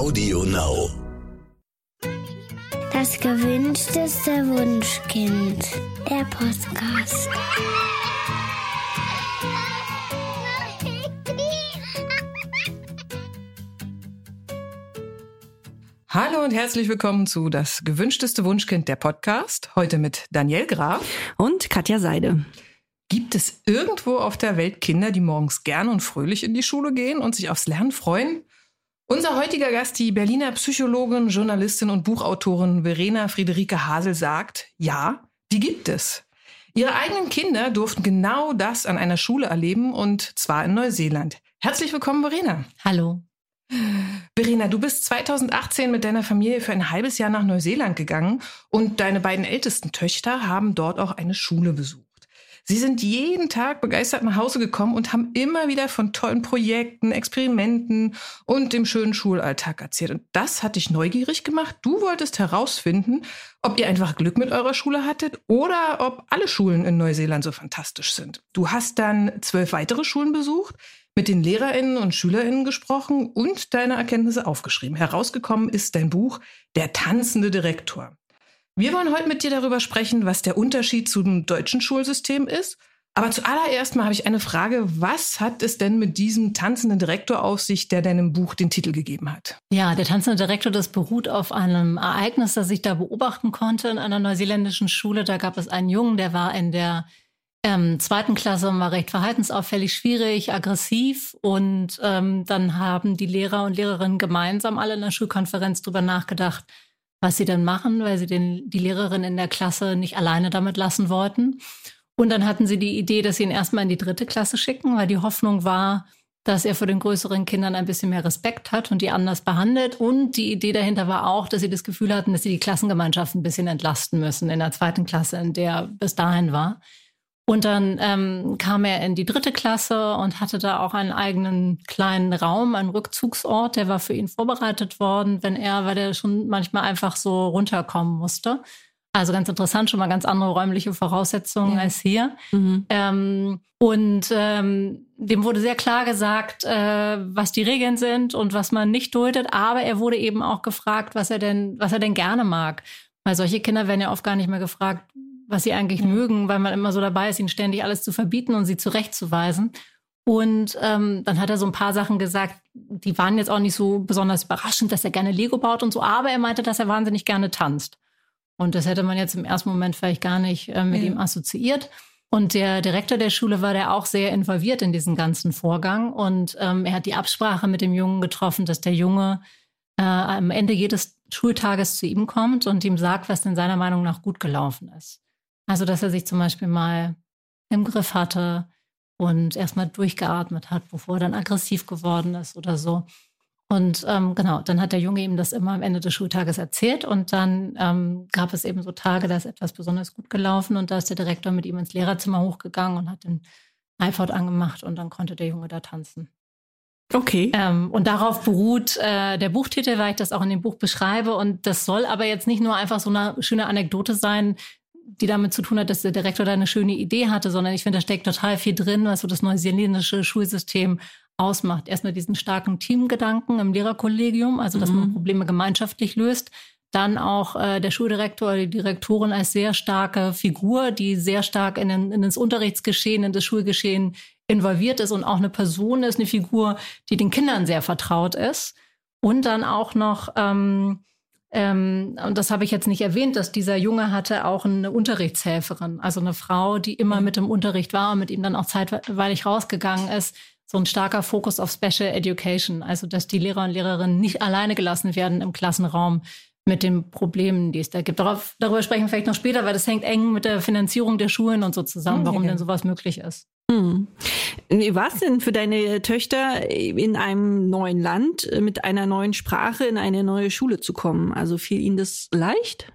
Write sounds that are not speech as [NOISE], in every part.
Audio Now. Das gewünschteste Wunschkind. Der Podcast. Hallo und herzlich willkommen zu Das gewünschteste Wunschkind der Podcast. Heute mit Daniel Graf und Katja Seide. Gibt es irgendwo auf der Welt Kinder, die morgens gern und fröhlich in die Schule gehen und sich aufs Lernen freuen? Unser heutiger Gast, die Berliner Psychologin, Journalistin und Buchautorin Verena Friederike Hasel sagt, ja, die gibt es. Ihre eigenen Kinder durften genau das an einer Schule erleben und zwar in Neuseeland. Herzlich willkommen, Verena. Hallo. Verena, du bist 2018 mit deiner Familie für ein halbes Jahr nach Neuseeland gegangen und deine beiden ältesten Töchter haben dort auch eine Schule besucht. Sie sind jeden Tag begeistert nach Hause gekommen und haben immer wieder von tollen Projekten, Experimenten und dem schönen Schulalltag erzählt. Und das hat dich neugierig gemacht. Du wolltest herausfinden, ob ihr einfach Glück mit eurer Schule hattet oder ob alle Schulen in Neuseeland so fantastisch sind. Du hast dann zwölf weitere Schulen besucht, mit den Lehrerinnen und Schülerinnen gesprochen und deine Erkenntnisse aufgeschrieben. Herausgekommen ist dein Buch Der tanzende Direktor. Wir wollen heute mit dir darüber sprechen, was der Unterschied zum deutschen Schulsystem ist. Aber zuallererst mal habe ich eine Frage. Was hat es denn mit diesem tanzenden Direktor auf sich, der deinem Buch den Titel gegeben hat? Ja, der tanzende Direktor, das beruht auf einem Ereignis, das ich da beobachten konnte in einer neuseeländischen Schule. Da gab es einen Jungen, der war in der ähm, zweiten Klasse und war recht verhaltensauffällig, schwierig, aggressiv. Und ähm, dann haben die Lehrer und Lehrerinnen gemeinsam alle in der Schulkonferenz darüber nachgedacht, was sie denn machen, weil sie den, die Lehrerin in der Klasse nicht alleine damit lassen wollten. Und dann hatten sie die Idee, dass sie ihn erstmal in die dritte Klasse schicken, weil die Hoffnung war, dass er vor den größeren Kindern ein bisschen mehr Respekt hat und die anders behandelt. Und die Idee dahinter war auch, dass sie das Gefühl hatten, dass sie die Klassengemeinschaft ein bisschen entlasten müssen in der zweiten Klasse, in der bis dahin war. Und dann ähm, kam er in die dritte Klasse und hatte da auch einen eigenen kleinen Raum, einen Rückzugsort, der war für ihn vorbereitet worden, wenn er, weil er schon manchmal einfach so runterkommen musste. Also ganz interessant, schon mal ganz andere räumliche Voraussetzungen ja. als hier. Mhm. Ähm, und ähm, dem wurde sehr klar gesagt, äh, was die Regeln sind und was man nicht duldet. Aber er wurde eben auch gefragt, was er denn, was er denn gerne mag. Weil solche Kinder werden ja oft gar nicht mehr gefragt, was sie eigentlich mhm. mögen, weil man immer so dabei ist, ihnen ständig alles zu verbieten und sie zurechtzuweisen. Und ähm, dann hat er so ein paar Sachen gesagt, die waren jetzt auch nicht so besonders überraschend, dass er gerne Lego baut und so, aber er meinte, dass er wahnsinnig gerne tanzt. Und das hätte man jetzt im ersten Moment vielleicht gar nicht äh, mit ja. ihm assoziiert. Und der Direktor der Schule war der auch sehr involviert in diesen ganzen Vorgang. Und ähm, er hat die Absprache mit dem Jungen getroffen, dass der Junge äh, am Ende jedes Schultages zu ihm kommt und ihm sagt, was denn seiner Meinung nach gut gelaufen ist. Also, dass er sich zum Beispiel mal im Griff hatte und erstmal durchgeatmet hat, bevor er dann aggressiv geworden ist oder so. Und ähm, genau, dann hat der Junge ihm das immer am Ende des Schultages erzählt und dann ähm, gab es eben so Tage, da ist etwas besonders gut gelaufen und da ist der Direktor mit ihm ins Lehrerzimmer hochgegangen und hat den iPod angemacht und dann konnte der Junge da tanzen. Okay. Ähm, und darauf beruht äh, der Buchtitel, weil ich das auch in dem Buch beschreibe. Und das soll aber jetzt nicht nur einfach so eine schöne Anekdote sein, die damit zu tun hat, dass der Direktor da eine schöne Idee hatte, sondern ich finde, da steckt total viel drin, was so das neuseeländische Schulsystem ausmacht. Erstmal diesen starken Teamgedanken im Lehrerkollegium, also dass mhm. man Probleme gemeinschaftlich löst. Dann auch äh, der Schuldirektor oder die Direktorin als sehr starke Figur, die sehr stark in, den, in das Unterrichtsgeschehen, in das Schulgeschehen involviert ist und auch eine Person ist, eine Figur, die den Kindern sehr vertraut ist. Und dann auch noch ähm, ähm, und das habe ich jetzt nicht erwähnt, dass dieser Junge hatte auch eine Unterrichtshelferin, also eine Frau, die immer mit im Unterricht war und mit ihm dann auch zeitweilig rausgegangen ist. So ein starker Fokus auf Special Education, also dass die Lehrer und Lehrerinnen nicht alleine gelassen werden im Klassenraum mit den Problemen, die es da gibt. Darauf, darüber sprechen wir vielleicht noch später, weil das hängt eng mit der Finanzierung der Schulen und so zusammen, warum denn sowas möglich ist. Hm. Was denn für deine Töchter in einem neuen Land mit einer neuen Sprache in eine neue Schule zu kommen? Also fiel ihnen das leicht?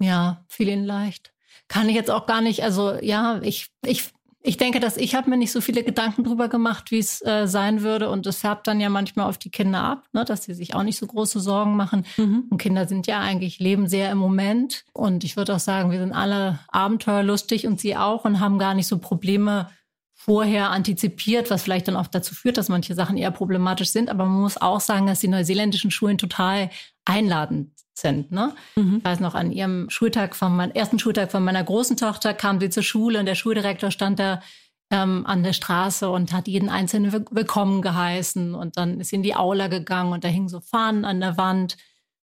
Ja, fiel ihnen leicht. Kann ich jetzt auch gar nicht, also ja, ich, ich, ich denke, dass ich habe mir nicht so viele Gedanken drüber gemacht, wie es äh, sein würde. Und es färbt dann ja manchmal auf die Kinder ab, ne, dass sie sich auch nicht so große Sorgen machen. Mhm. Und Kinder sind ja eigentlich, leben sehr im Moment. Und ich würde auch sagen, wir sind alle abenteuerlustig und sie auch und haben gar nicht so Probleme, vorher antizipiert, was vielleicht dann auch dazu führt, dass manche Sachen eher problematisch sind. Aber man muss auch sagen, dass die neuseeländischen Schulen total einladend sind. Ne? Mhm. Ich weiß noch, an ihrem Schultag von meinem ersten Schultag von meiner großen Tochter kam sie zur Schule und der Schuldirektor stand da ähm, an der Straße und hat jeden Einzelnen willkommen geheißen. Und dann ist sie in die Aula gegangen und da hingen so Fahnen an der Wand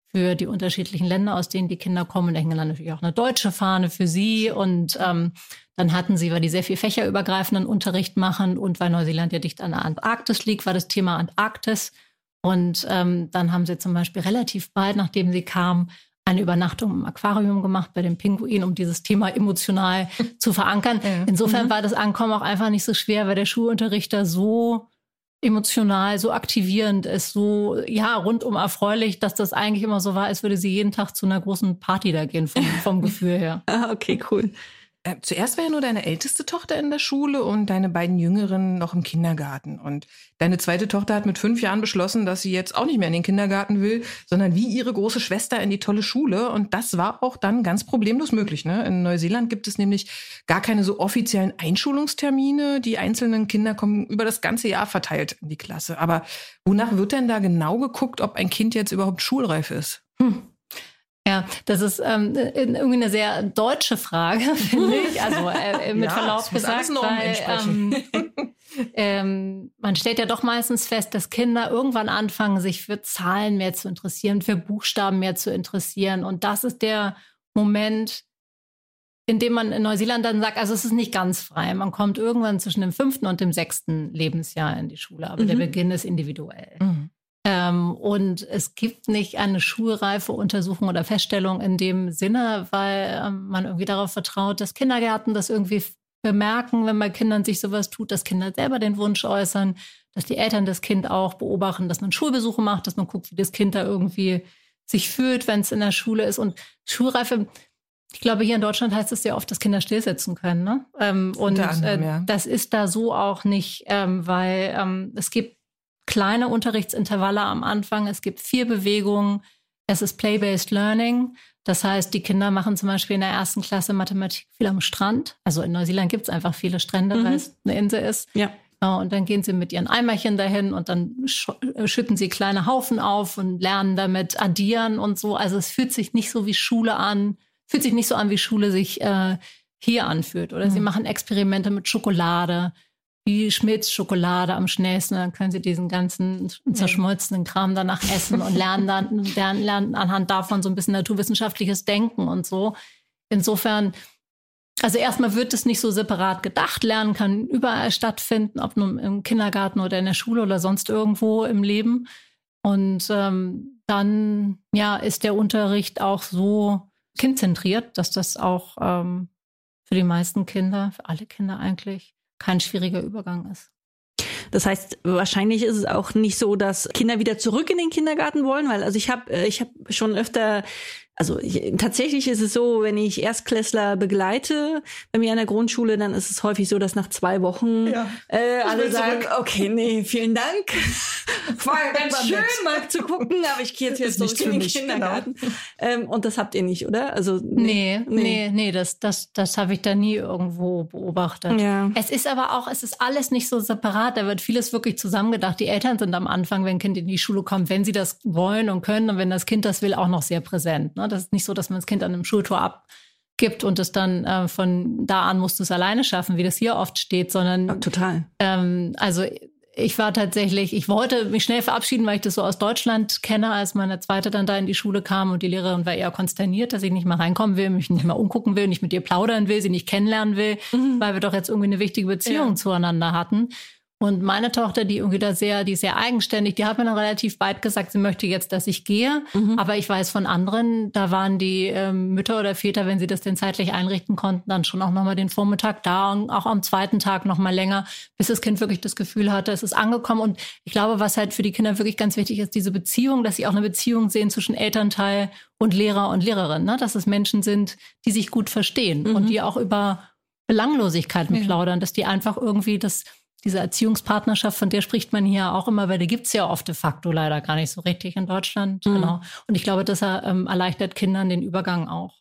für die unterschiedlichen Länder, aus denen die Kinder kommen. Da hing dann natürlich auch eine deutsche Fahne für sie. Und ähm, dann hatten sie, weil die sehr viel fächerübergreifenden Unterricht machen und weil Neuseeland ja dicht an der Antarktis liegt, war das Thema Antarktis. Und ähm, dann haben sie zum Beispiel relativ bald, nachdem sie kamen, eine Übernachtung im Aquarium gemacht bei den Pinguinen, um dieses Thema emotional [LAUGHS] zu verankern. Ja. Insofern mhm. war das Ankommen auch einfach nicht so schwer, weil der Schulunterrichter so emotional, so aktivierend ist, so ja rundum erfreulich, dass das eigentlich immer so war, als würde sie jeden Tag zu einer großen Party da gehen vom, vom [LAUGHS] Gefühl her. ah, okay, cool. Äh, zuerst war ja nur deine älteste Tochter in der Schule und deine beiden Jüngeren noch im Kindergarten. Und deine zweite Tochter hat mit fünf Jahren beschlossen, dass sie jetzt auch nicht mehr in den Kindergarten will, sondern wie ihre große Schwester in die tolle Schule. Und das war auch dann ganz problemlos möglich. Ne? In Neuseeland gibt es nämlich gar keine so offiziellen Einschulungstermine. Die einzelnen Kinder kommen über das ganze Jahr verteilt in die Klasse. Aber wonach wird denn da genau geguckt, ob ein Kind jetzt überhaupt schulreif ist? Hm. Ja, das ist ähm, irgendwie eine sehr deutsche Frage, [LAUGHS] finde ich. Also äh, mit ja, Verlaub gesagt, weil ähm, ähm, man stellt ja doch meistens fest, dass Kinder irgendwann anfangen, sich für Zahlen mehr zu interessieren, für Buchstaben mehr zu interessieren. Und das ist der Moment, in dem man in Neuseeland dann sagt, also es ist nicht ganz frei. Man kommt irgendwann zwischen dem fünften und dem sechsten Lebensjahr in die Schule, aber mhm. der Beginn ist individuell. Mhm. Ähm, und es gibt nicht eine schulreife Untersuchung oder Feststellung in dem Sinne, weil ähm, man irgendwie darauf vertraut, dass Kindergärten das irgendwie bemerken, wenn bei Kindern sich sowas tut, dass Kinder selber den Wunsch äußern, dass die Eltern das Kind auch beobachten, dass man Schulbesuche macht, dass man guckt, wie das Kind da irgendwie sich fühlt, wenn es in der Schule ist. Und Schulreife, ich glaube, hier in Deutschland heißt es ja oft, dass Kinder stillsitzen können. Ne? Ähm, und anderem, äh, ja. das ist da so auch nicht, ähm, weil ähm, es gibt kleine Unterrichtsintervalle am Anfang. Es gibt vier Bewegungen. Es ist Play-Based Learning. Das heißt, die Kinder machen zum Beispiel in der ersten Klasse Mathematik viel am Strand. Also in Neuseeland gibt es einfach viele Strände, mhm. weil es eine Insel ist. Ja. Und dann gehen sie mit ihren Eimerchen dahin und dann äh, schütten sie kleine Haufen auf und lernen damit addieren und so. Also es fühlt sich nicht so wie Schule an, fühlt sich nicht so an, wie Schule sich äh, hier anfühlt. Oder mhm. sie machen Experimente mit Schokolade wie schmilzt Schokolade am schnellsten. Dann können sie diesen ganzen zerschmolzenen Kram danach essen und lernen dann [LAUGHS] lernen, lernen anhand davon so ein bisschen naturwissenschaftliches Denken und so. Insofern, also erstmal wird es nicht so separat gedacht. Lernen kann überall stattfinden, ob nun im Kindergarten oder in der Schule oder sonst irgendwo im Leben. Und ähm, dann ja ist der Unterricht auch so kindzentriert, dass das auch ähm, für die meisten Kinder, für alle Kinder eigentlich kein schwieriger Übergang ist. Das heißt, wahrscheinlich ist es auch nicht so, dass Kinder wieder zurück in den Kindergarten wollen, weil also ich habe äh, ich habe schon öfter also ich, tatsächlich ist es so, wenn ich Erstklässler begleite bei mir an der Grundschule, dann ist es häufig so, dass nach zwei Wochen ja. äh, alle sagen, zurück. okay, nee, vielen Dank. [LAUGHS] War ganz schön mal zu gucken, aber ich gehe jetzt, [LAUGHS] jetzt zurück in den mich, genau. Kindergarten. Genau. Ähm, und das habt ihr nicht, oder? Also nee, nee, nee, nee das, das, das habe ich da nie irgendwo beobachtet. Ja. Es ist aber auch, es ist alles nicht so separat. Da wird vieles wirklich zusammengedacht. Die Eltern sind am Anfang, wenn ein Kind in die Schule kommt, wenn sie das wollen und können und wenn das Kind das will, auch noch sehr präsent. Ne? Das ist nicht so, dass man das Kind an einem Schultor abgibt und es dann äh, von da an musst du es alleine schaffen, wie das hier oft steht, sondern ja, total. Ähm, also ich war tatsächlich, ich wollte mich schnell verabschieden, weil ich das so aus Deutschland kenne, als meine zweite dann da in die Schule kam und die Lehrerin war eher konsterniert, dass ich nicht mal reinkommen will, mich nicht mal umgucken will, nicht mit ihr plaudern will, sie nicht kennenlernen will, mhm. weil wir doch jetzt irgendwie eine wichtige Beziehung ja. zueinander hatten. Und meine Tochter, die irgendwie da sehr, die ist sehr eigenständig, die hat mir dann relativ bald gesagt, sie möchte jetzt, dass ich gehe. Mhm. Aber ich weiß von anderen, da waren die ähm, Mütter oder Väter, wenn sie das denn zeitlich einrichten konnten, dann schon auch nochmal den Vormittag da und auch am zweiten Tag nochmal länger, bis das Kind wirklich das Gefühl hatte, es ist angekommen. Und ich glaube, was halt für die Kinder wirklich ganz wichtig ist, diese Beziehung, dass sie auch eine Beziehung sehen zwischen Elternteil und Lehrer und Lehrerin, ne? dass es Menschen sind, die sich gut verstehen mhm. und die auch über Belanglosigkeiten ja. plaudern, dass die einfach irgendwie das diese Erziehungspartnerschaft, von der spricht man hier auch immer, weil die gibt's ja oft de facto leider gar nicht so richtig in Deutschland. Mhm. Genau. Und ich glaube, das ähm, erleichtert Kindern den Übergang auch.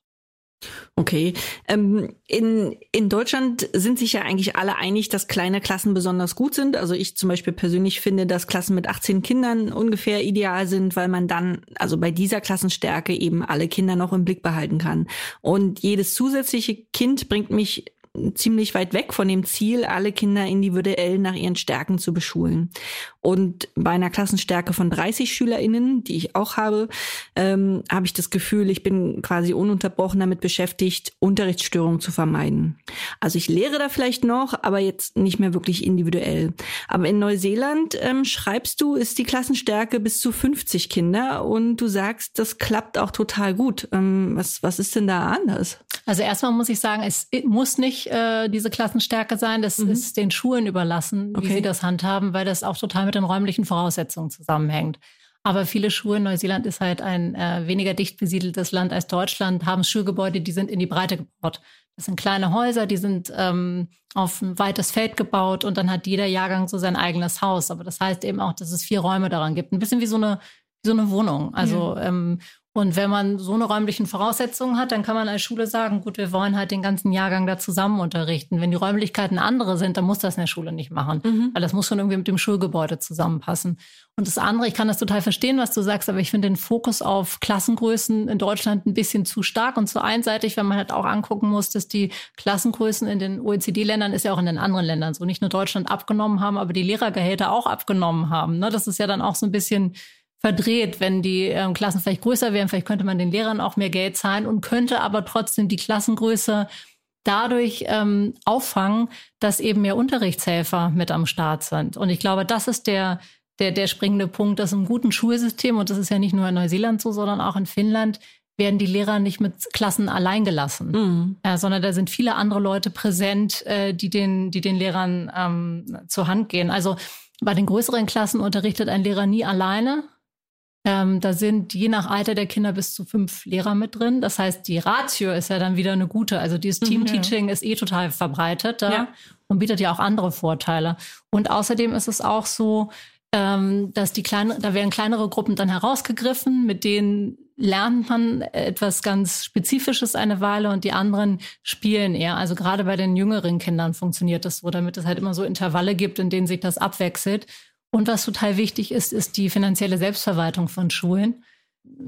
Okay. Ähm, in, in Deutschland sind sich ja eigentlich alle einig, dass kleine Klassen besonders gut sind. Also ich zum Beispiel persönlich finde, dass Klassen mit 18 Kindern ungefähr ideal sind, weil man dann, also bei dieser Klassenstärke eben alle Kinder noch im Blick behalten kann. Und jedes zusätzliche Kind bringt mich ziemlich weit weg von dem Ziel, alle Kinder individuell nach ihren Stärken zu beschulen. Und bei einer Klassenstärke von 30 SchülerInnen, die ich auch habe, ähm, habe ich das Gefühl, ich bin quasi ununterbrochen damit beschäftigt, Unterrichtsstörungen zu vermeiden. Also ich lehre da vielleicht noch, aber jetzt nicht mehr wirklich individuell. Aber in Neuseeland ähm, schreibst du, ist die Klassenstärke bis zu 50 Kinder und du sagst, das klappt auch total gut. Ähm, was, was ist denn da anders? Also erstmal muss ich sagen, es muss nicht äh, diese Klassenstärke sein. Das mhm. ist den Schulen überlassen, wie okay. sie das handhaben, weil das auch total mit den räumlichen Voraussetzungen zusammenhängt. Aber viele Schulen, Neuseeland ist halt ein äh, weniger dicht besiedeltes Land als Deutschland, haben Schulgebäude, die sind in die Breite gebaut. Das sind kleine Häuser, die sind ähm, auf ein weites Feld gebaut und dann hat jeder Jahrgang so sein eigenes Haus. Aber das heißt eben auch, dass es vier Räume daran gibt. Ein bisschen wie so eine, wie so eine Wohnung. Also ja. ähm, und wenn man so eine räumlichen Voraussetzungen hat, dann kann man als Schule sagen, gut, wir wollen halt den ganzen Jahrgang da zusammen unterrichten. Wenn die Räumlichkeiten andere sind, dann muss das in der Schule nicht machen, mhm. weil das muss schon irgendwie mit dem Schulgebäude zusammenpassen. Und das andere, ich kann das total verstehen, was du sagst, aber ich finde den Fokus auf Klassengrößen in Deutschland ein bisschen zu stark und zu einseitig, wenn man halt auch angucken muss, dass die Klassengrößen in den OECD-Ländern ist ja auch in den anderen Ländern so, nicht nur Deutschland abgenommen haben, aber die Lehrergehälter auch abgenommen haben. Ne? Das ist ja dann auch so ein bisschen verdreht, wenn die ähm, Klassen vielleicht größer wären. Vielleicht könnte man den Lehrern auch mehr Geld zahlen und könnte aber trotzdem die Klassengröße dadurch ähm, auffangen, dass eben mehr Unterrichtshelfer mit am Start sind. Und ich glaube, das ist der, der, der springende Punkt, dass im guten Schulsystem, und das ist ja nicht nur in Neuseeland so, sondern auch in Finnland, werden die Lehrer nicht mit Klassen allein gelassen, mhm. äh, sondern da sind viele andere Leute präsent, äh, die, den, die den Lehrern ähm, zur Hand gehen. Also bei den größeren Klassen unterrichtet ein Lehrer nie alleine, ähm, da sind je nach Alter der Kinder bis zu fünf Lehrer mit drin. Das heißt, die Ratio ist ja dann wieder eine gute. Also dieses mhm, Team-Teaching ja. ist eh total verbreitet da ja. und bietet ja auch andere Vorteile. Und außerdem ist es auch so, ähm, dass die kleinen, da werden kleinere Gruppen dann herausgegriffen, mit denen lernt man etwas ganz Spezifisches eine Weile und die anderen spielen eher. Also gerade bei den jüngeren Kindern funktioniert das so, damit es halt immer so Intervalle gibt, in denen sich das abwechselt. Und was total wichtig ist, ist die finanzielle Selbstverwaltung von Schulen.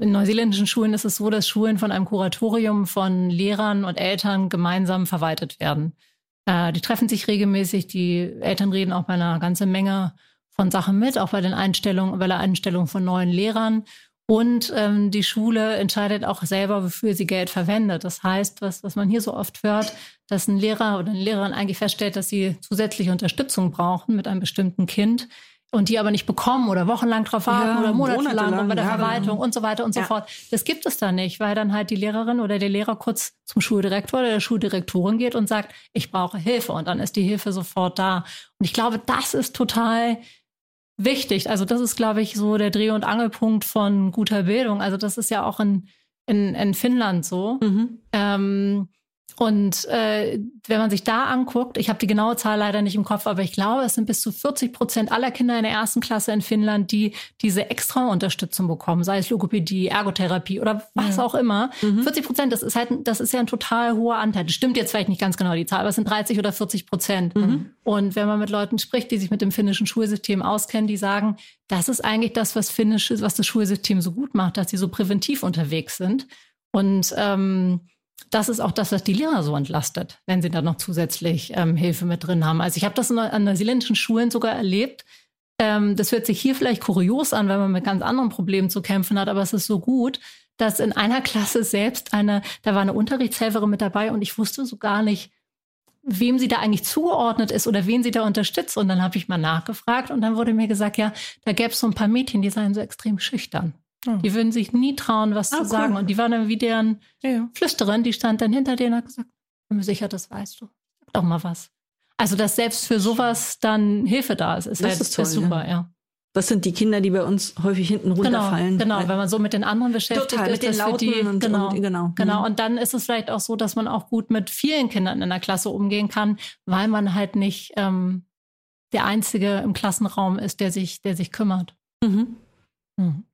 In neuseeländischen Schulen ist es so, dass Schulen von einem Kuratorium von Lehrern und Eltern gemeinsam verwaltet werden. Äh, die treffen sich regelmäßig, die Eltern reden auch bei einer ganzen Menge von Sachen mit, auch bei den Einstellungen, bei der Einstellung von neuen Lehrern. Und ähm, die Schule entscheidet auch selber, wofür sie Geld verwendet. Das heißt, was, was man hier so oft hört, dass ein Lehrer oder eine Lehrerin eigentlich feststellt, dass sie zusätzliche Unterstützung brauchen mit einem bestimmten Kind, und die aber nicht bekommen oder wochenlang drauf warten ja, oder monatelang, monatelang bei der ja, Verwaltung und so weiter und so fort. Das gibt es da nicht, weil dann halt die Lehrerin oder der Lehrer kurz zum Schuldirektor oder der Schuldirektorin geht und sagt, ich brauche Hilfe und dann ist die Hilfe sofort da. Und ich glaube, das ist total wichtig. Also das ist, glaube ich, so der Dreh- und Angelpunkt von guter Bildung. Also das ist ja auch in, in, in Finnland so. Mhm. Ähm, und äh, wenn man sich da anguckt, ich habe die genaue Zahl leider nicht im Kopf, aber ich glaube, es sind bis zu 40 Prozent aller Kinder in der ersten Klasse in Finnland, die diese extra Unterstützung bekommen, sei es Logopädie, Ergotherapie oder was ja. auch immer. Mhm. 40 Prozent, das ist halt, das ist ja ein total hoher Anteil. Das stimmt jetzt vielleicht nicht ganz genau die Zahl, aber es sind 30 oder 40 Prozent. Mhm. Und wenn man mit Leuten spricht, die sich mit dem finnischen Schulsystem auskennen, die sagen, das ist eigentlich das, was finnisches, was das Schulsystem so gut macht, dass sie so präventiv unterwegs sind. Und ähm, das ist auch das, was die Lehrer so entlastet, wenn sie da noch zusätzlich ähm, Hilfe mit drin haben. Also ich habe das in, an neuseeländischen Schulen sogar erlebt. Ähm, das hört sich hier vielleicht kurios an, weil man mit ganz anderen Problemen zu kämpfen hat, aber es ist so gut, dass in einer Klasse selbst eine, da war eine Unterrichtshelferin mit dabei und ich wusste so gar nicht, wem sie da eigentlich zugeordnet ist oder wen sie da unterstützt. Und dann habe ich mal nachgefragt und dann wurde mir gesagt, ja, da gäbe es so ein paar Mädchen, die seien so extrem schüchtern. Oh. Die würden sich nie trauen, was ah, zu cool. sagen. Und die waren dann wie deren ja. Flüsterin, die stand dann hinter denen und hat gesagt, bin mir sicher, das weißt du. Sag doch mal was. Also, dass selbst für sowas dann Hilfe da ist, ist das halt ist, toll, ist super, ja. ja. Das sind die Kinder, die bei uns häufig hinten genau, runterfallen. Genau, genau. wenn man so mit den anderen beschäftigt Total, ist, mit den Lauten die, und, genau, und, genau. Genau. Mhm. Und dann ist es vielleicht auch so, dass man auch gut mit vielen Kindern in der Klasse umgehen kann, weil man halt nicht ähm, der Einzige im Klassenraum ist, der sich, der sich kümmert. Mhm. Mhm.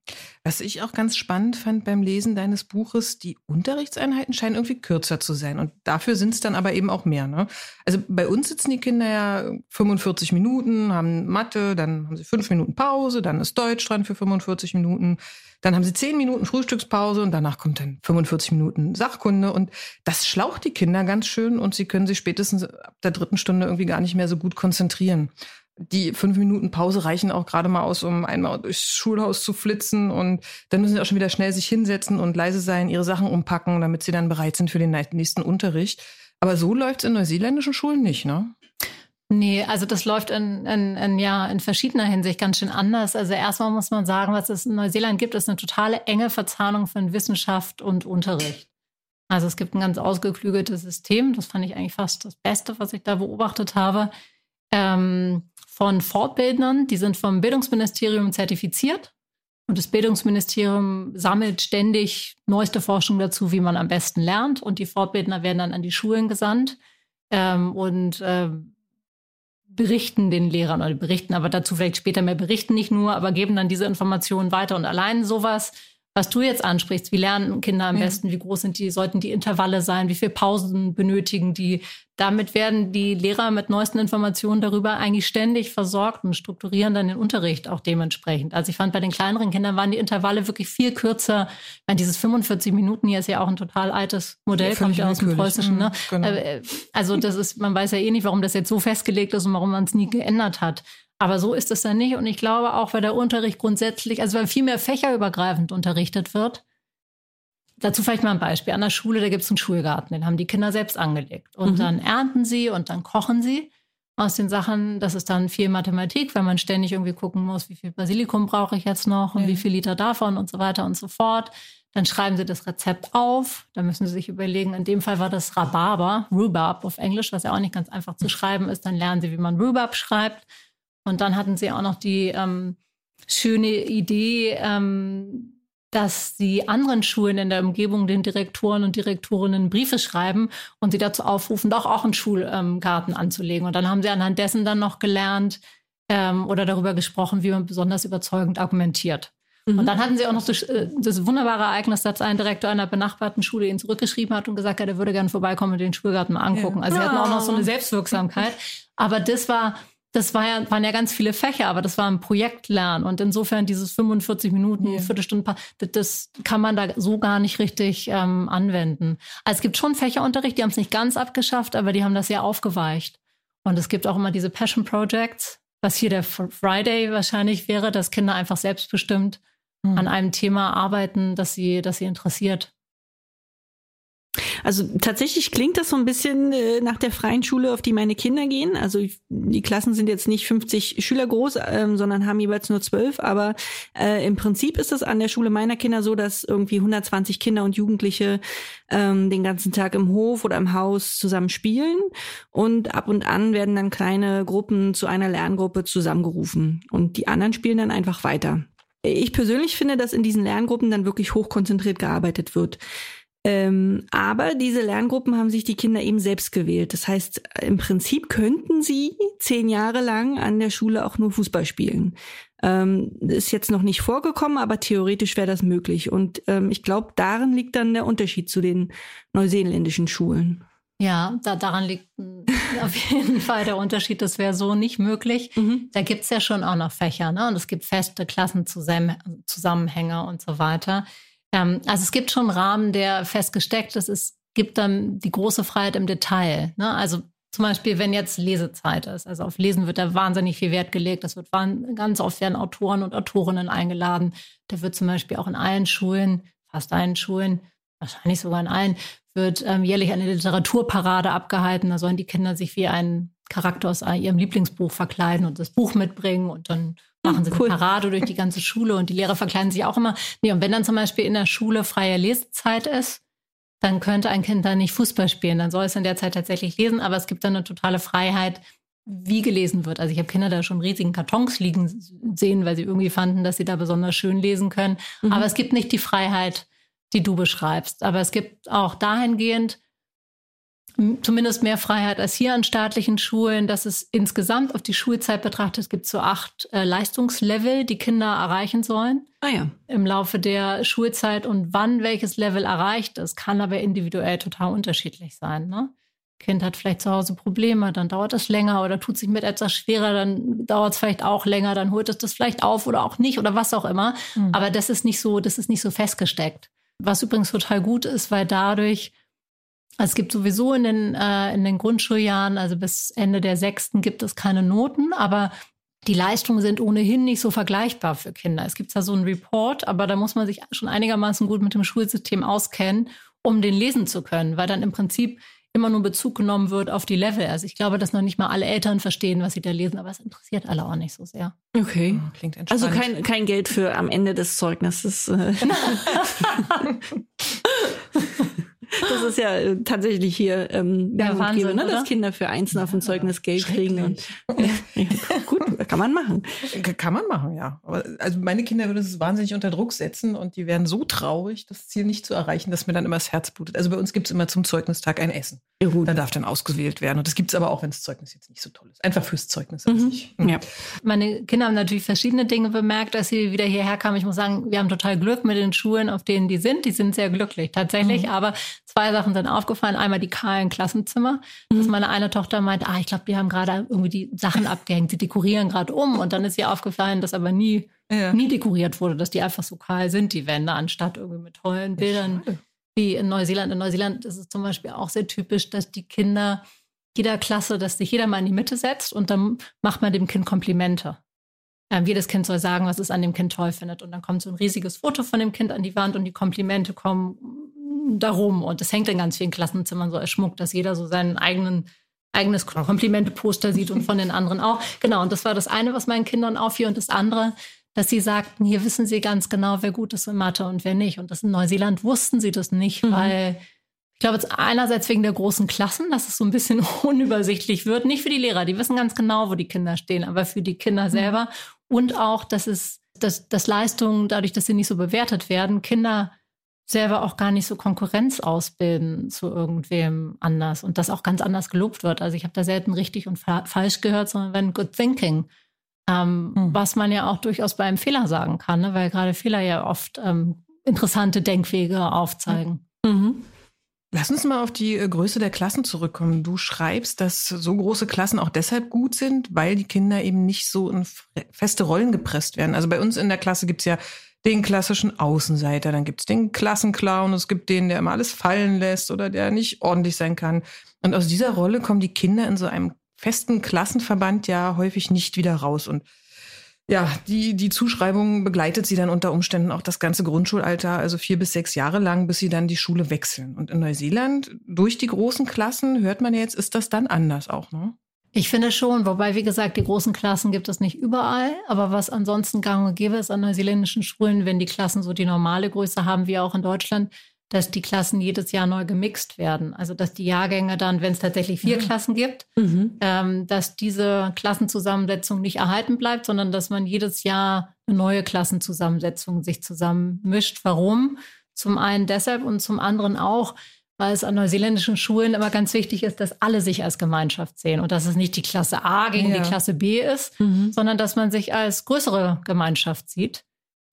Was ich auch ganz spannend fand beim Lesen deines Buches, die Unterrichtseinheiten scheinen irgendwie kürzer zu sein. Und dafür sind es dann aber eben auch mehr. Ne? Also bei uns sitzen die Kinder ja 45 Minuten, haben Mathe, dann haben sie fünf Minuten Pause, dann ist Deutsch dran für 45 Minuten. Dann haben sie zehn Minuten Frühstückspause und danach kommt dann 45 Minuten Sachkunde. Und das schlaucht die Kinder ganz schön und sie können sich spätestens ab der dritten Stunde irgendwie gar nicht mehr so gut konzentrieren die fünf Minuten Pause reichen auch gerade mal aus, um einmal durchs Schulhaus zu flitzen und dann müssen sie auch schon wieder schnell sich hinsetzen und leise sein, ihre Sachen umpacken, damit sie dann bereit sind für den nächsten Unterricht. Aber so läuft's in neuseeländischen Schulen nicht, ne? Nee, also das läuft in, in, in, ja, in verschiedener Hinsicht ganz schön anders. Also erstmal muss man sagen, was es in Neuseeland gibt, ist eine totale enge Verzahnung von Wissenschaft und Unterricht. Also es gibt ein ganz ausgeklügeltes System. Das fand ich eigentlich fast das Beste, was ich da beobachtet habe. Ähm, von Fortbildnern, die sind vom Bildungsministerium zertifiziert. Und das Bildungsministerium sammelt ständig neueste Forschung dazu, wie man am besten lernt. Und die Fortbildner werden dann an die Schulen gesandt ähm, und äh, berichten den Lehrern oder berichten, aber dazu vielleicht später mehr berichten nicht nur, aber geben dann diese Informationen weiter. Und allein sowas was du jetzt ansprichst, wie lernen Kinder am ja. besten, wie groß sind die, sollten die Intervalle sein, wie viel Pausen benötigen die. Damit werden die Lehrer mit neuesten Informationen darüber eigentlich ständig versorgt und strukturieren dann den Unterricht auch dementsprechend. Also ich fand, bei den kleineren Kindern waren die Intervalle wirklich viel kürzer. Ich meine, dieses 45 Minuten hier ist ja auch ein total altes Modell, ja, kommt ja aus dem Preußischen. Ne? Mhm, genau. Äh, also das ist, man weiß ja eh nicht, warum das jetzt so festgelegt ist und warum man es nie geändert hat. Aber so ist es dann nicht. Und ich glaube auch, weil der Unterricht grundsätzlich, also weil viel mehr fächerübergreifend unterrichtet wird. Dazu vielleicht mal ein Beispiel. An der Schule, da gibt es einen Schulgarten, den haben die Kinder selbst angelegt. Und mhm. dann ernten sie und dann kochen sie aus den Sachen. Das ist dann viel Mathematik, weil man ständig irgendwie gucken muss, wie viel Basilikum brauche ich jetzt noch und ja. wie viel Liter davon und so weiter und so fort. Dann schreiben sie das Rezept auf. Da müssen sie sich überlegen, in dem Fall war das Rhabarber, Rhubarb auf Englisch, was ja auch nicht ganz einfach zu schreiben ist. Dann lernen sie, wie man Rhubarb schreibt. Und dann hatten sie auch noch die ähm, schöne Idee, ähm, dass die anderen Schulen in der Umgebung den Direktoren und Direktorinnen Briefe schreiben und sie dazu aufrufen, doch auch einen Schulgarten anzulegen. Und dann haben sie anhand dessen dann noch gelernt ähm, oder darüber gesprochen, wie man besonders überzeugend argumentiert. Mhm. Und dann hatten sie auch noch das, äh, das, wunderbare Ereignis, dass ein Direktor einer benachbarten Schule ihn zurückgeschrieben hat und gesagt hat, er würde gerne vorbeikommen und den Schulgarten mal angucken. Ja. Also sie hatten auch noch so eine Selbstwirksamkeit. Aber das war das war ja, waren ja ganz viele Fächer, aber das war ein Projektlernen. Und insofern dieses 45 Minuten, ja. Viertelstunde, das, kann man da so gar nicht richtig ähm, anwenden. Also es gibt schon Fächerunterricht, die haben es nicht ganz abgeschafft, aber die haben das ja aufgeweicht. Und es gibt auch immer diese Passion Projects, was hier der Friday wahrscheinlich wäre, dass Kinder einfach selbstbestimmt mhm. an einem Thema arbeiten, das sie, das sie interessiert. Also tatsächlich klingt das so ein bisschen äh, nach der freien Schule, auf die meine Kinder gehen. Also die Klassen sind jetzt nicht 50 Schüler groß, ähm, sondern haben jeweils nur zwölf. Aber äh, im Prinzip ist es an der Schule meiner Kinder so, dass irgendwie 120 Kinder und Jugendliche ähm, den ganzen Tag im Hof oder im Haus zusammen spielen. Und ab und an werden dann kleine Gruppen zu einer Lerngruppe zusammengerufen. Und die anderen spielen dann einfach weiter. Ich persönlich finde, dass in diesen Lerngruppen dann wirklich hochkonzentriert gearbeitet wird. Ähm, aber diese Lerngruppen haben sich die Kinder eben selbst gewählt. Das heißt, im Prinzip könnten sie zehn Jahre lang an der Schule auch nur Fußball spielen. Ähm, ist jetzt noch nicht vorgekommen, aber theoretisch wäre das möglich. Und ähm, ich glaube, darin liegt dann der Unterschied zu den neuseeländischen Schulen. Ja, da, daran liegt [LAUGHS] auf jeden Fall der Unterschied. Das wäre so nicht möglich. Mhm. Da gibt's ja schon auch noch Fächer, ne? Und es gibt feste Klassenzusammenhänge und so weiter. Ähm, also es gibt schon einen Rahmen, der festgesteckt ist. Es gibt dann die große Freiheit im Detail. Ne? Also zum Beispiel, wenn jetzt Lesezeit ist. Also auf Lesen wird da wahnsinnig viel Wert gelegt. Das wird ganz oft werden Autoren und Autorinnen eingeladen. Da wird zum Beispiel auch in allen Schulen, fast allen Schulen, wahrscheinlich sogar in allen, wird ähm, jährlich eine Literaturparade abgehalten. Da sollen die Kinder sich wie ein Charakter aus ihrem Lieblingsbuch verkleiden und das Buch mitbringen und dann machen sie cool. eine Parade durch die ganze Schule und die Lehrer verkleiden sich auch immer. Nee, und wenn dann zum Beispiel in der Schule freie Lesezeit ist, dann könnte ein Kind da nicht Fußball spielen. Dann soll es in der Zeit tatsächlich lesen, aber es gibt dann eine totale Freiheit, wie gelesen wird. Also ich habe Kinder da schon riesigen Kartons liegen sehen, weil sie irgendwie fanden, dass sie da besonders schön lesen können. Mhm. Aber es gibt nicht die Freiheit, die du beschreibst. Aber es gibt auch dahingehend zumindest mehr Freiheit als hier an staatlichen Schulen. dass es insgesamt auf die Schulzeit betrachtet, gibt so acht äh, Leistungslevel, die Kinder erreichen sollen. Ah ja. Im Laufe der Schulzeit und wann welches Level erreicht ist, kann aber individuell total unterschiedlich sein. Ne? Kind hat vielleicht zu Hause Probleme, dann dauert es länger oder tut sich mit etwas schwerer, dann dauert es vielleicht auch länger, dann holt es das vielleicht auf oder auch nicht oder was auch immer. Mhm. Aber das ist nicht so, das ist nicht so festgesteckt. Was übrigens total gut ist, weil dadurch es gibt sowieso in den, äh, in den Grundschuljahren, also bis Ende der sechsten, gibt es keine Noten, aber die Leistungen sind ohnehin nicht so vergleichbar für Kinder. Es gibt da so einen Report, aber da muss man sich schon einigermaßen gut mit dem Schulsystem auskennen, um den lesen zu können, weil dann im Prinzip immer nur Bezug genommen wird auf die Level. Also ich glaube, dass noch nicht mal alle Eltern verstehen, was sie da lesen, aber es interessiert alle auch nicht so sehr. Okay. Oh, klingt entspannt. Also kein, kein Geld für am Ende des Zeugnisses. [LAUGHS] [LAUGHS] [LAUGHS] Das ist ja äh, tatsächlich hier ähm, ja, Wahnsinn, ne? dass Kinder für Einzelne auf ein Zeugnis Geld kriegen. Und, ja, gut, kann man machen. Kann man machen, ja. Aber also meine Kinder würden es wahnsinnig unter Druck setzen und die werden so traurig, das Ziel nicht zu erreichen, dass mir dann immer das Herz blutet. Also bei uns gibt es immer zum Zeugnistag ein Essen. Ja, gut. Dann darf dann ausgewählt werden. Und das gibt es aber auch, wenn das Zeugnis jetzt nicht so toll ist. Einfach fürs Zeugnis an mhm. sich. Mhm. Ja. Meine Kinder haben natürlich verschiedene Dinge bemerkt, als sie wieder hierher kamen. Ich muss sagen, wir haben total Glück mit den Schulen, auf denen die sind. Die sind sehr glücklich, tatsächlich. Mhm. Aber zwei Sachen sind aufgefallen. Einmal die kahlen Klassenzimmer, mhm. dass meine eine Tochter meint, ah, ich glaube, die haben gerade irgendwie die Sachen [LAUGHS] abgehängt, sie dekorieren gerade um. Und dann ist ihr aufgefallen, dass aber nie, ja. nie dekoriert wurde, dass die einfach so kahl sind, die Wände, anstatt irgendwie mit tollen Bildern. Wie in Neuseeland. In Neuseeland ist es zum Beispiel auch sehr typisch, dass die Kinder jeder Klasse, dass sich jeder mal in die Mitte setzt und dann macht man dem Kind Komplimente. Ähm, jedes Kind soll sagen, was es an dem Kind toll findet. Und dann kommt so ein riesiges Foto von dem Kind an die Wand und die Komplimente kommen darum. Und das hängt in ganz vielen Klassenzimmern so als Schmuck, dass jeder so seinen eigenen eigenes Komplimente-Poster sieht und von den anderen auch. Genau, und das war das eine, was meinen Kindern auffiel. Und das andere, dass sie sagten, hier wissen sie ganz genau, wer gut ist in Mathe und wer nicht. Und das in Neuseeland wussten sie das nicht, mhm. weil ich glaube, jetzt einerseits wegen der großen Klassen, dass es so ein bisschen [LAUGHS] unübersichtlich wird. Nicht für die Lehrer, die wissen ganz genau, wo die Kinder stehen, aber für die Kinder mhm. selber. Und auch, dass es, dass, dass Leistungen, dadurch, dass sie nicht so bewertet werden, Kinder selber auch gar nicht so Konkurrenz ausbilden zu irgendwem anders und das auch ganz anders gelobt wird. Also ich habe da selten richtig und fa falsch gehört, sondern wenn Good Thinking, ähm, mhm. was man ja auch durchaus bei einem Fehler sagen kann, ne? weil gerade Fehler ja oft ähm, interessante Denkwege aufzeigen. Mhm. Lass uns mal auf die äh, Größe der Klassen zurückkommen. Du schreibst, dass so große Klassen auch deshalb gut sind, weil die Kinder eben nicht so in feste Rollen gepresst werden. Also bei uns in der Klasse gibt's ja den klassischen Außenseiter, dann gibt's den Klassenclown, es gibt den, der immer alles fallen lässt oder der nicht ordentlich sein kann. Und aus dieser Rolle kommen die Kinder in so einem festen Klassenverband ja häufig nicht wieder raus. Und ja, die, die Zuschreibung begleitet sie dann unter Umständen auch das ganze Grundschulalter, also vier bis sechs Jahre lang, bis sie dann die Schule wechseln. Und in Neuseeland, durch die großen Klassen, hört man jetzt, ist das dann anders auch, ne? Ich finde schon, wobei, wie gesagt, die großen Klassen gibt es nicht überall. Aber was ansonsten gang und gäbe ist an neuseeländischen Schulen, wenn die Klassen so die normale Größe haben wie auch in Deutschland, dass die Klassen jedes Jahr neu gemixt werden. Also dass die Jahrgänge dann, wenn es tatsächlich vier mhm. Klassen gibt, mhm. ähm, dass diese Klassenzusammensetzung nicht erhalten bleibt, sondern dass man jedes Jahr eine neue Klassenzusammensetzung sich zusammenmischt. Warum? Zum einen deshalb und zum anderen auch, weil es an neuseeländischen Schulen immer ganz wichtig ist, dass alle sich als Gemeinschaft sehen und dass es nicht die Klasse A gegen ja. die Klasse B ist, mhm. sondern dass man sich als größere Gemeinschaft sieht.